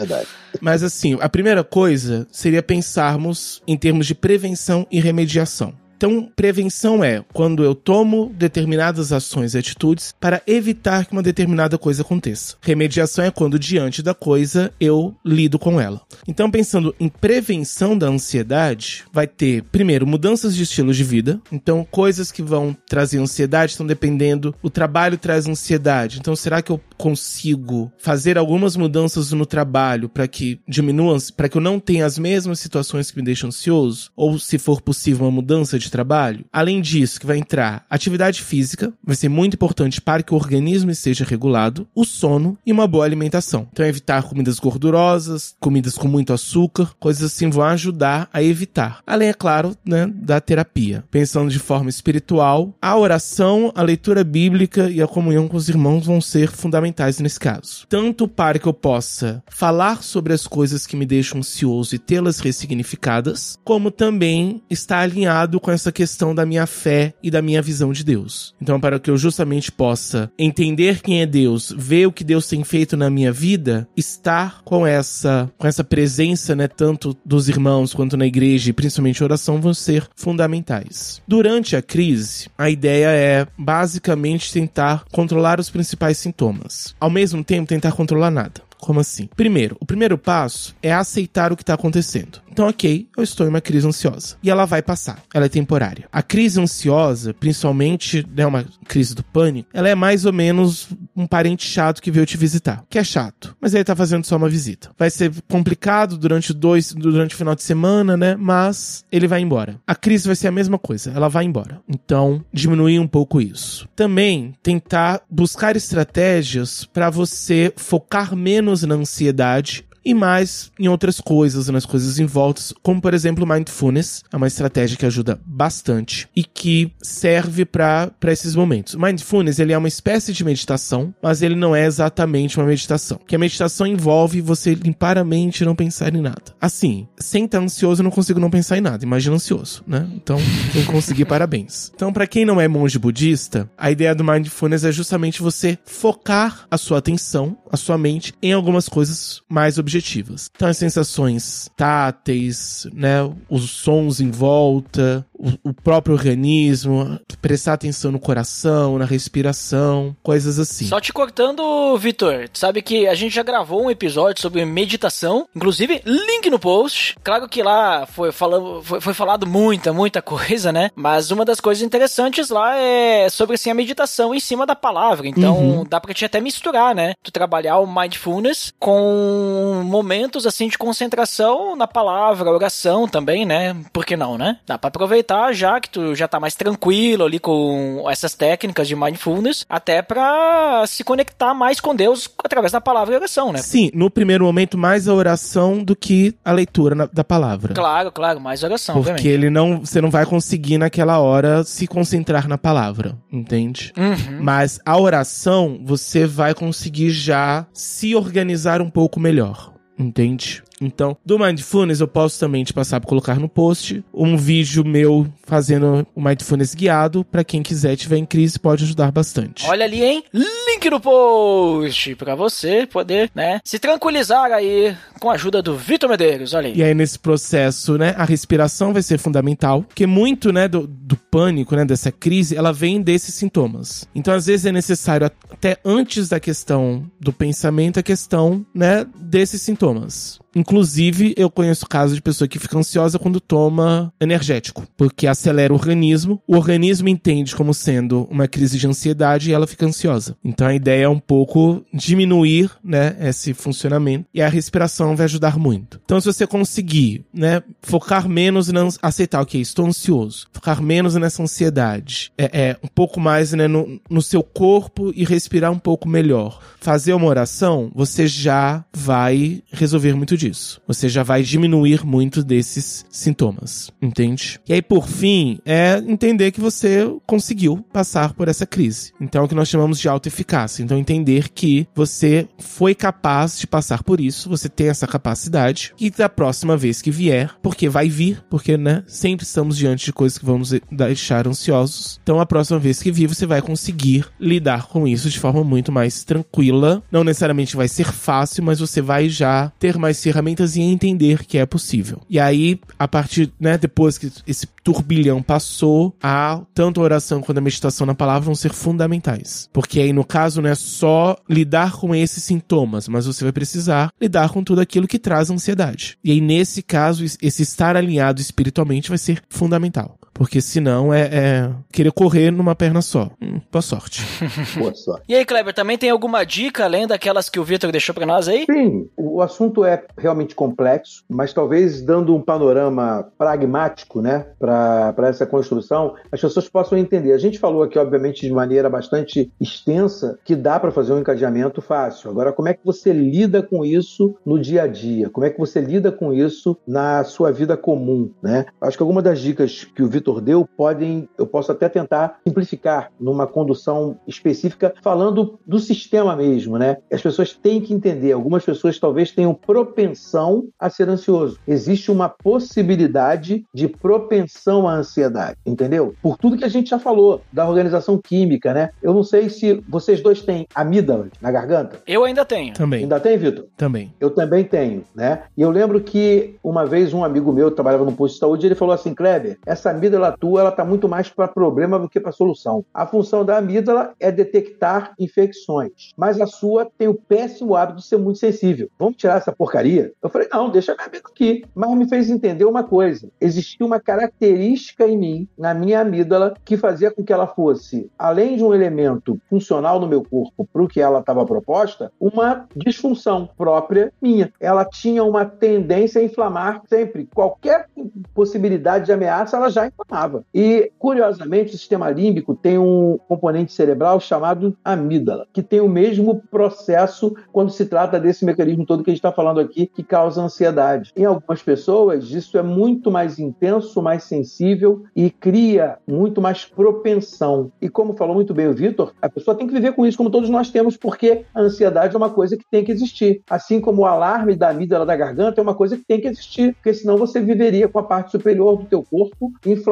Mas assim, a primeira coisa seria pensarmos em termos de prevenção e remediação. Então, prevenção é quando eu tomo determinadas ações e atitudes para evitar que uma determinada coisa aconteça. Remediação é quando, diante da coisa, eu lido com ela. Então, pensando em prevenção da ansiedade, vai ter, primeiro, mudanças de estilo de vida. Então, coisas que vão trazer ansiedade estão dependendo. O trabalho traz ansiedade. Então, será que eu consigo fazer algumas mudanças no trabalho para que diminua, para que eu não tenha as mesmas situações que me deixam ansioso? Ou, se for possível, uma mudança de de trabalho. Além disso, que vai entrar atividade física, vai ser muito importante para que o organismo esteja regulado, o sono e uma boa alimentação. Então, evitar comidas gordurosas, comidas com muito açúcar, coisas assim vão ajudar a evitar. Além, é claro, né, da terapia. Pensando de forma espiritual, a oração, a leitura bíblica e a comunhão com os irmãos vão ser fundamentais nesse caso. Tanto para que eu possa falar sobre as coisas que me deixam ansioso e tê-las ressignificadas, como também estar alinhado com essa questão da minha fé e da minha visão de Deus. Então, para que eu justamente possa entender quem é Deus, ver o que Deus tem feito na minha vida, estar com essa com essa presença, né, tanto dos irmãos quanto na igreja e principalmente oração vão ser fundamentais. Durante a crise, a ideia é basicamente tentar controlar os principais sintomas. Ao mesmo tempo, tentar controlar nada. Como assim? Primeiro, o primeiro passo é aceitar o que está acontecendo. Então, ok, eu estou em uma crise ansiosa. E ela vai passar. Ela é temporária. A crise ansiosa, principalmente, né, uma crise do pânico, ela é mais ou menos um parente chato que veio te visitar. Que é chato. Mas ele tá fazendo só uma visita. Vai ser complicado durante dois, durante o final de semana, né? Mas ele vai embora. A crise vai ser a mesma coisa. Ela vai embora. Então, diminuir um pouco isso. Também tentar buscar estratégias para você focar menos menos na ansiedade e mais em outras coisas, nas coisas em volta, como por exemplo mindfulness, é uma estratégia que ajuda bastante e que serve para esses momentos. Mindfulness ele é uma espécie de meditação, mas ele não é exatamente uma meditação. Que a meditação envolve você limpar a mente e não pensar em nada. Assim, sem estar ansioso eu não consigo não pensar em nada. Imagina ansioso, né? Então, quem conseguir parabéns. Então, para quem não é monge budista, a ideia do mindfulness é justamente você focar a sua atenção, a sua mente em algumas coisas mais objetivas objetivas. Então, as sensações táteis, né, os sons em volta, o, o próprio organismo, prestar atenção no coração, na respiração, coisas assim. Só te cortando, Vitor, sabe que a gente já gravou um episódio sobre meditação, inclusive link no post. Claro que lá foi, falando, foi, foi falado muita, muita coisa, né? Mas uma das coisas interessantes lá é sobre assim, a meditação em cima da palavra. Então uhum. dá pra te até misturar, né? Tu trabalhar o mindfulness com momentos assim de concentração na palavra, oração também, né? Por que não, né? Dá para aproveitar já que tu já tá mais tranquilo ali com essas técnicas de mindfulness, até para se conectar mais com Deus através da palavra e oração, né? Sim, no primeiro momento mais a oração do que a leitura na, da palavra. Claro, claro, mais oração, Porque obviamente. ele não, você não vai conseguir naquela hora se concentrar na palavra, entende? Uhum. Mas a oração você vai conseguir já se organizar um pouco melhor. Entende? Então, do Mindfulness eu posso também te passar para colocar no post um vídeo meu fazendo o Mindfulness guiado para quem quiser tiver em crise pode ajudar bastante. Olha ali, hein? Link no post para você poder, né, se tranquilizar aí com a ajuda do Vitor Medeiros, olha aí. E aí nesse processo, né, a respiração vai ser fundamental, porque muito, né, do, do pânico, né, dessa crise, ela vem desses sintomas. Então, às vezes é necessário até antes da questão do pensamento a questão, né, desses sintomas. Inclusive, eu conheço casos de pessoa que fica ansiosa quando toma energético, porque acelera o organismo. O organismo entende como sendo uma crise de ansiedade e ela fica ansiosa. Então a ideia é um pouco diminuir, né, esse funcionamento e a respiração vai ajudar muito. Então se você conseguir, né, focar menos na aceitar, ok, estou ansioso, focar menos nessa ansiedade, é, é um pouco mais, né, no, no seu corpo e respirar um pouco melhor. Fazer uma oração, você já vai resolver muito disso. Você já vai diminuir muito desses sintomas, entende? E aí, por fim, é entender que você conseguiu passar por essa crise. Então, é o que nós chamamos de autoeficácia. Então, entender que você foi capaz de passar por isso, você tem essa capacidade, e da próxima vez que vier, porque vai vir, porque, né, sempre estamos diante de coisas que vamos deixar ansiosos. Então, a próxima vez que vir, você vai conseguir lidar com isso de forma muito mais tranquila. Não necessariamente vai ser fácil, mas você vai já ter mais ferramentas e entender que é possível. E aí, a partir, né, depois que esse turbilhão passou, a tanto a oração quanto a meditação na palavra vão ser fundamentais. Porque aí, no caso, não é só lidar com esses sintomas, mas você vai precisar lidar com tudo aquilo que traz ansiedade. E aí, nesse caso, esse estar alinhado espiritualmente vai ser fundamental. Porque senão é, é querer correr numa perna só. Hum, boa sorte. Boa sorte. E aí, Kleber, também tem alguma dica além daquelas que o Vitor deixou pra nós aí? Sim, o assunto é realmente complexo, mas talvez dando um panorama pragmático né, para essa construção, as pessoas possam entender. A gente falou aqui, obviamente, de maneira bastante extensa, que dá para fazer um encadeamento fácil. Agora, como é que você lida com isso no dia a dia? Como é que você lida com isso na sua vida comum? Né? Acho que algumas das dicas que o Vitor deu podem, eu posso até tentar simplificar numa condução específica, falando do sistema mesmo. Né? As pessoas têm que entender, algumas pessoas talvez tenham propensão a ser ansioso. Existe uma possibilidade de propensão à ansiedade, entendeu? Por tudo que a gente já falou da organização química, né? Eu não sei se vocês dois têm amígdala na garganta. Eu ainda tenho. Também. Ainda tem, Vitor? Também. Eu também tenho, né? E eu lembro que uma vez um amigo meu trabalhava no posto de saúde, ele falou assim, Kleber, essa amígdala tua, ela tá muito mais para problema do que para solução. A função da amígdala é detectar infecções, mas a sua tem o péssimo hábito de ser muito sensível. Vamos tirar essa porcaria? Eu falei, não, deixa minha amígdala aqui. Mas me fez entender uma coisa. Existia uma característica em mim, na minha amígdala, que fazia com que ela fosse, além de um elemento funcional no meu corpo para o que ela estava proposta, uma disfunção própria minha. Ela tinha uma tendência a inflamar sempre. Qualquer possibilidade de ameaça, ela já inflamava. E, curiosamente, o sistema límbico tem um componente cerebral chamado amígdala, que tem o mesmo processo quando se trata desse mecanismo todo que a gente está falando aqui, que causa ansiedade. Em algumas pessoas, isso é muito mais intenso, mais sensível e cria muito mais propensão. E como falou muito bem o Vitor, a pessoa tem que viver com isso, como todos nós temos, porque a ansiedade é uma coisa que tem que existir. Assim como o alarme da amígdala da garganta é uma coisa que tem que existir, porque senão você viveria com a parte superior do teu corpo inflamada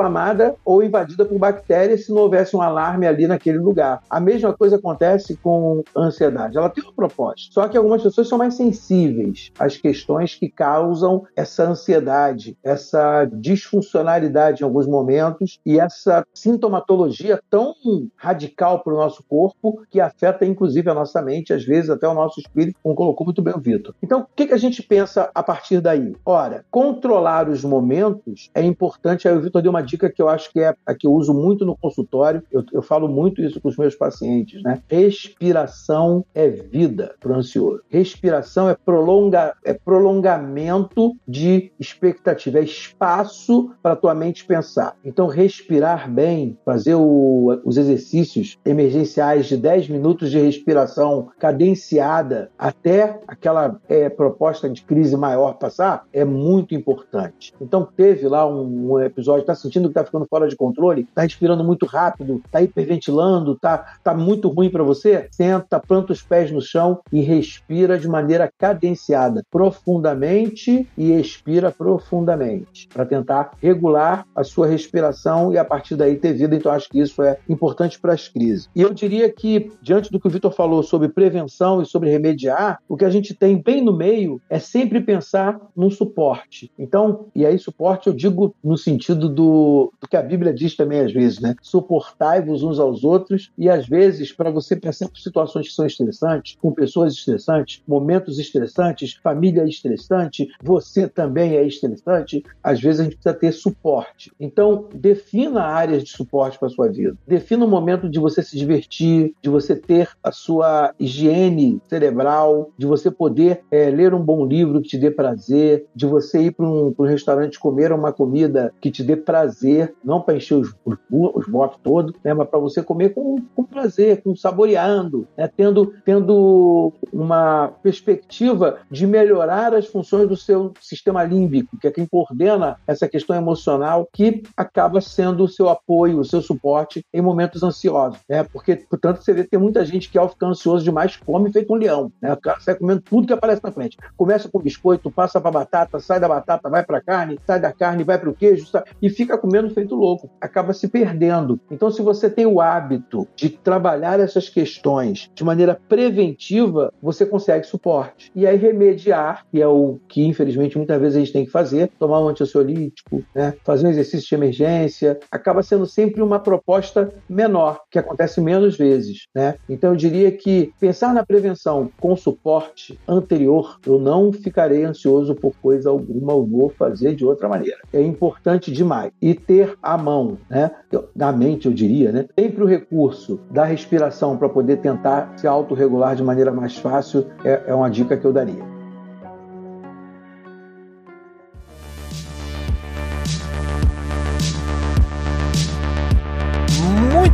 ou invadida por bactérias se não houvesse um alarme ali naquele lugar. A mesma coisa acontece com ansiedade. Ela tem um propósito. Só que algumas pessoas são mais sensíveis às questões que causam essa ansiedade, essa disfuncionalidade em alguns momentos e essa sintomatologia tão radical para o nosso corpo que afeta inclusive a nossa mente, às vezes até o nosso espírito, como colocou muito bem o Vitor. Então, o que, que a gente pensa a partir daí? Ora, controlar os momentos é importante. Aí o Vitor deu uma dica que eu acho que é a que eu uso muito no consultório. Eu, eu falo muito isso com os meus pacientes, né? Respiração é vida para o ansioso. Respiração é, prolonga, é prolongamento de expectativa, é espaço para a tua mente pensar. Então, respirar bem, fazer o, os exercícios emergenciais de 10 minutos de respiração cadenciada até aquela é, proposta de crise maior passar, é muito importante. Então, teve lá um, um episódio, está sentindo que está ficando fora de controle, está respirando muito rápido, está hiperventilando, está tá muito ruim para você? Senta, planta os pés no chão e respira de maneira cadenciada, profundamente e expira profundamente, para tentar regular a sua respiração e a partir daí ter vida. Então, acho que isso é importante para as crises. E eu diria que, diante do que o Vitor falou sobre prevenção e sobre remediar, o que a gente tem bem no meio é sempre pensar num suporte. Então, e aí suporte eu digo no sentido do, do que a Bíblia diz também às vezes, né? Suportai-vos uns aos outros e às vezes para você passar por situações que são estressantes, com pessoas estressantes, momentos estressantes, família estressante, você também é estressante, às vezes a gente precisa ter suporte. Então, defina áreas de suporte para sua vida. Defina o momento de você se divertir, de você ter a sua higiene cerebral, de você poder é, ler um bom livro que te dê prazer, de você ir para um, um, restaurante comer uma comida que te dê prazer, não para encher os, os, os votos todos, né, mas para você comer com, com prazer, com saboreando, né, tendo, tendo uma perspectiva de melhorar as funções do seu sistema límbico, que é quem coordena essa questão emocional, que acaba sendo o seu apoio, o seu suporte em momentos ansiosos. Né? Porque, portanto, você vê que tem muita gente que, ao ficar ansioso demais, come feito um leão. Né? Sai comendo tudo que aparece na frente. Começa com biscoito, passa para batata, sai da batata, vai para carne, sai da carne, vai para o queijo, sai... e fica comendo feito louco. Acaba se perdendo. Então, se você tem o hábito de trabalhar essas questões de maneira preventiva, você consegue suporte. E aí, remediar, que é o que, infelizmente, muitas vezes a gente tem que fazer, tomar um antiansiolítico, né? fazer um exercício de emergência, acaba sendo sempre uma proposta menor, que acontece menos vezes. Né? Então, eu diria que pensar na prevenção com suporte anterior, eu não ficarei ansioso por coisa alguma, eu vou fazer de outra maneira. É importante demais. E ter à mão, né? na mente eu diria, né? sempre o recurso da respiração para poder tentar se autorregular de maneira mais fácil é, é uma dica que eu daria.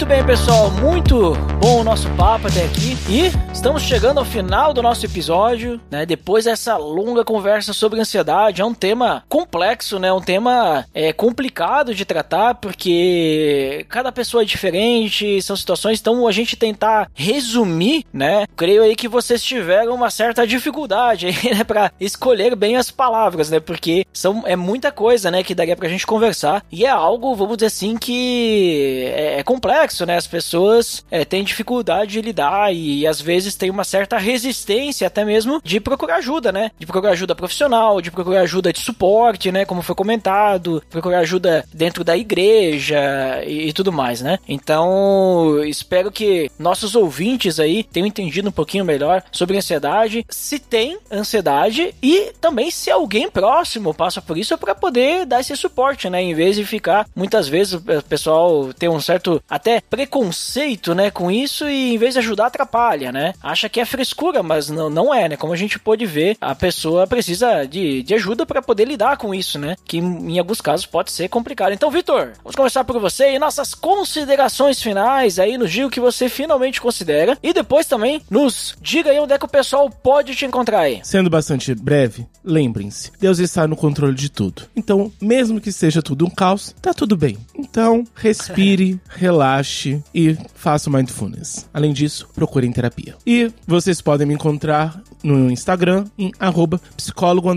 Muito bem, pessoal, muito bom o nosso papo até aqui. E estamos chegando ao final do nosso episódio, né? Depois dessa longa conversa sobre ansiedade, é um tema complexo, né? Um tema é, complicado de tratar, porque cada pessoa é diferente, são situações, então a gente tentar resumir, né? Creio aí que vocês tiveram uma certa dificuldade aí, né? Pra escolher bem as palavras, né? Porque são, é muita coisa, né? Que daria pra gente conversar. E é algo, vamos dizer assim, que é, é complexo complexo, né? As pessoas é, têm dificuldade de lidar e às vezes tem uma certa resistência até mesmo de procurar ajuda, né? De procurar ajuda profissional, de procurar ajuda de suporte, né? Como foi comentado, procurar ajuda dentro da igreja e, e tudo mais, né? Então, espero que nossos ouvintes aí tenham entendido um pouquinho melhor sobre ansiedade, se tem ansiedade e também se alguém próximo passa por isso para poder dar esse suporte, né? Em vez de ficar muitas vezes o pessoal tem um certo até preconceito, né, com isso e em vez de ajudar atrapalha, né? Acha que é frescura, mas não, não é, né? Como a gente pôde ver, a pessoa precisa de, de ajuda para poder lidar com isso, né? Que em alguns casos pode ser complicado. Então, Vitor, vamos começar por você e nossas considerações finais aí, nos diga o que você finalmente considera e depois também nos diga aí onde é que o pessoal pode te encontrar aí. Sendo bastante breve, lembrem-se, Deus está no controle de tudo. Então, mesmo que seja tudo um caos, tá tudo bem. Então, respire, relaxe relaxe e faça mindfulness. Além disso, procurem terapia. E vocês podem me encontrar no Instagram em arroba psicólogo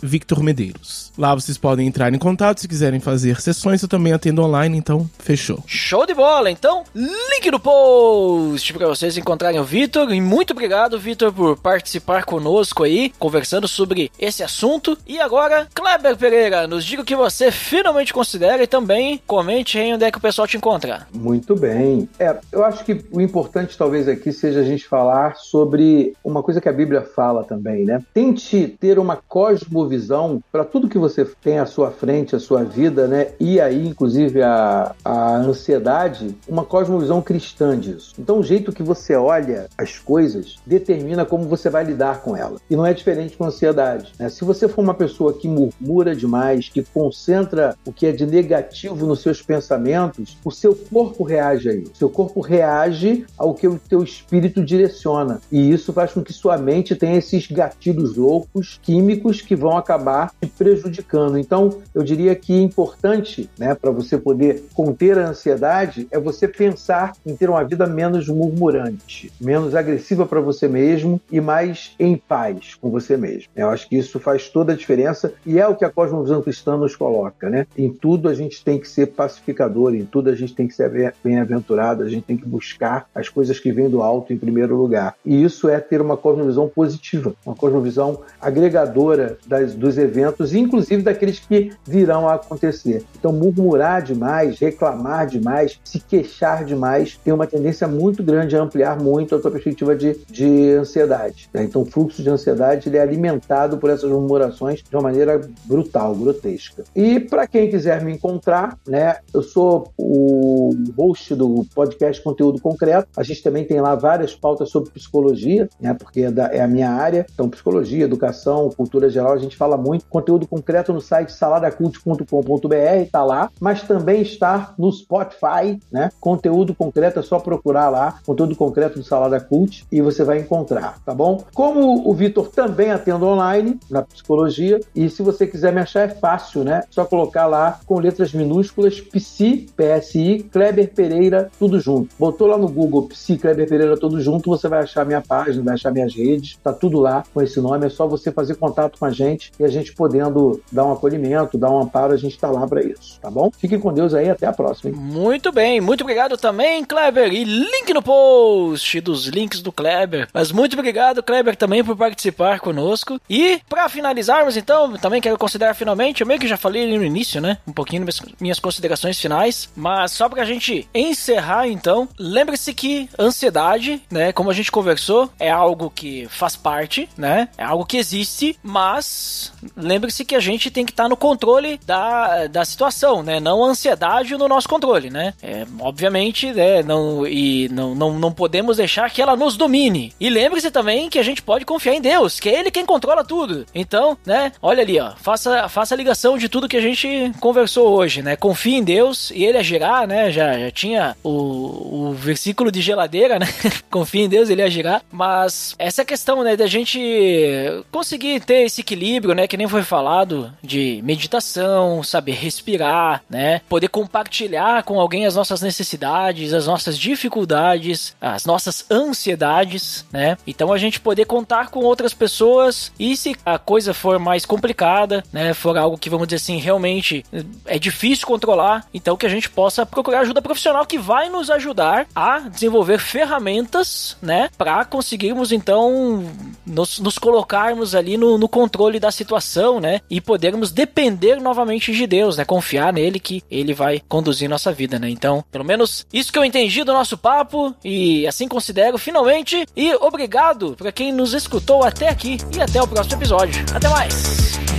Victor Medeiros. Lá vocês podem entrar em contato se quiserem fazer sessões, eu também atendo online, então fechou. Show de bola! Então, link no post para vocês encontrarem o Vitor. E muito obrigado, Vitor, por participar conosco aí, conversando sobre esse assunto. E agora, Kleber Pereira, nos diga o que você finalmente considera e também comente aí onde é que o pessoal te encontra. Muito bem. É, eu acho que o importante talvez aqui seja a gente falar sobre uma coisa que a Bíblia fala também, né? Tente ter uma cosmovisão para tudo que você tem à sua frente, à sua vida, né? E aí, inclusive, a, a ansiedade, uma cosmovisão cristã disso. Então, o jeito que você olha as coisas determina como você vai lidar com ela. E não é diferente com a ansiedade. Né? Se você for uma pessoa que murmura demais, que concentra o que é de negativo nos seus pensamentos, o seu corpo reage a isso. O seu corpo reage ao que o teu espírito direciona. E isso faz com que sua mente tem esses gatilhos loucos, químicos, que vão acabar te prejudicando. Então, eu diria que é importante, né, para você poder conter a ansiedade, é você pensar em ter uma vida menos murmurante, menos agressiva para você mesmo e mais em paz com você mesmo. Eu acho que isso faz toda a diferença e é o que a cosmovisão cristã nos coloca, né? Em tudo a gente tem que ser pacificador, em tudo a gente tem que ser bem-aventurado, a gente tem que buscar as coisas que vêm do alto em primeiro lugar. E isso é ter uma cosmovisão positiva, uma cosmovisão agregadora das, dos eventos, inclusive daqueles que virão a acontecer. Então, murmurar demais, reclamar demais, se queixar demais, tem uma tendência muito grande a ampliar muito a tua perspectiva de, de ansiedade. Né? Então, o fluxo de ansiedade ele é alimentado por essas murmurações de uma maneira brutal, grotesca. E para quem quiser me encontrar, né, eu sou o host do podcast Conteúdo Concreto. A gente também tem lá várias pautas sobre psicologia, né, porque é, da, é a minha área. Então, psicologia, educação, cultura geral, a gente fala muito. Conteúdo concreto no site saladacult.com.br, está lá, mas também está no Spotify, né? Conteúdo concreto é só procurar lá, conteúdo concreto do Salada Cult, e você vai encontrar, tá bom? Como o Vitor também atende online na psicologia, e se você quiser me achar, é fácil, né? Só colocar lá com letras minúsculas Psi, PSI, Kleber Pereira, tudo junto. Botou lá no Google Psi Kleber Pereira, tudo junto, você vai achar minha página, vai achar minhas redes, tá tudo lá com esse nome, é só você fazer contato com a gente e a gente podendo dar um acolhimento, dar um amparo, a gente está lá para isso, tá bom? Fiquem com Deus aí, até a próxima. Hein? Muito bem, muito obrigado também, Kleber, e link no post dos links do Kleber. Mas muito obrigado, Kleber, também por participar conosco. E para finalizarmos, então, também quero considerar finalmente, eu meio que já falei no início, né? Um pouquinho minhas considerações finais, mas só pra gente encerrar então, lembre-se que ansiedade, né, como a gente conversou, é algo que faz parte, né? É algo que existe, mas lembre-se que a gente tem que estar tá no controle da, da situação, né? Não a ansiedade no nosso controle, né? É, obviamente, né, não e não, não, não podemos deixar que ela nos domine. E lembre-se também que a gente pode confiar em Deus, que é ele quem controla tudo. Então, né, olha ali, ó, faça, faça a ligação de tudo que a gente conversou hoje, né? Confie em Deus e ele agirá, né? Já, já tinha o, o versículo de geladeira, né? Confie em Deus, ele agirá. Mas essa questão, né, da gente conseguir ter esse equilíbrio, né, que nem foi falado, de meditação, saber respirar, né? Poder compartilhar com alguém as nossas necessidades, as nossas dificuldades, as nossas ansiedades, né? Então a gente poder contar com outras pessoas e se a coisa for mais complicada, né, for algo que vamos dizer assim, realmente é difícil controlar, então que a gente possa procurar ajuda profissional que vai nos ajudar a desenvolver ferramentas, né, para conseguirmos então nos, nos colocarmos ali no, no, controle da situação, né, e podermos depender novamente de Deus, né, confiar nele que ele vai conduzir nossa vida, né. Então, pelo menos isso que eu entendi do nosso papo e assim considero finalmente e obrigado para quem nos escutou até aqui e até o próximo episódio. Até mais.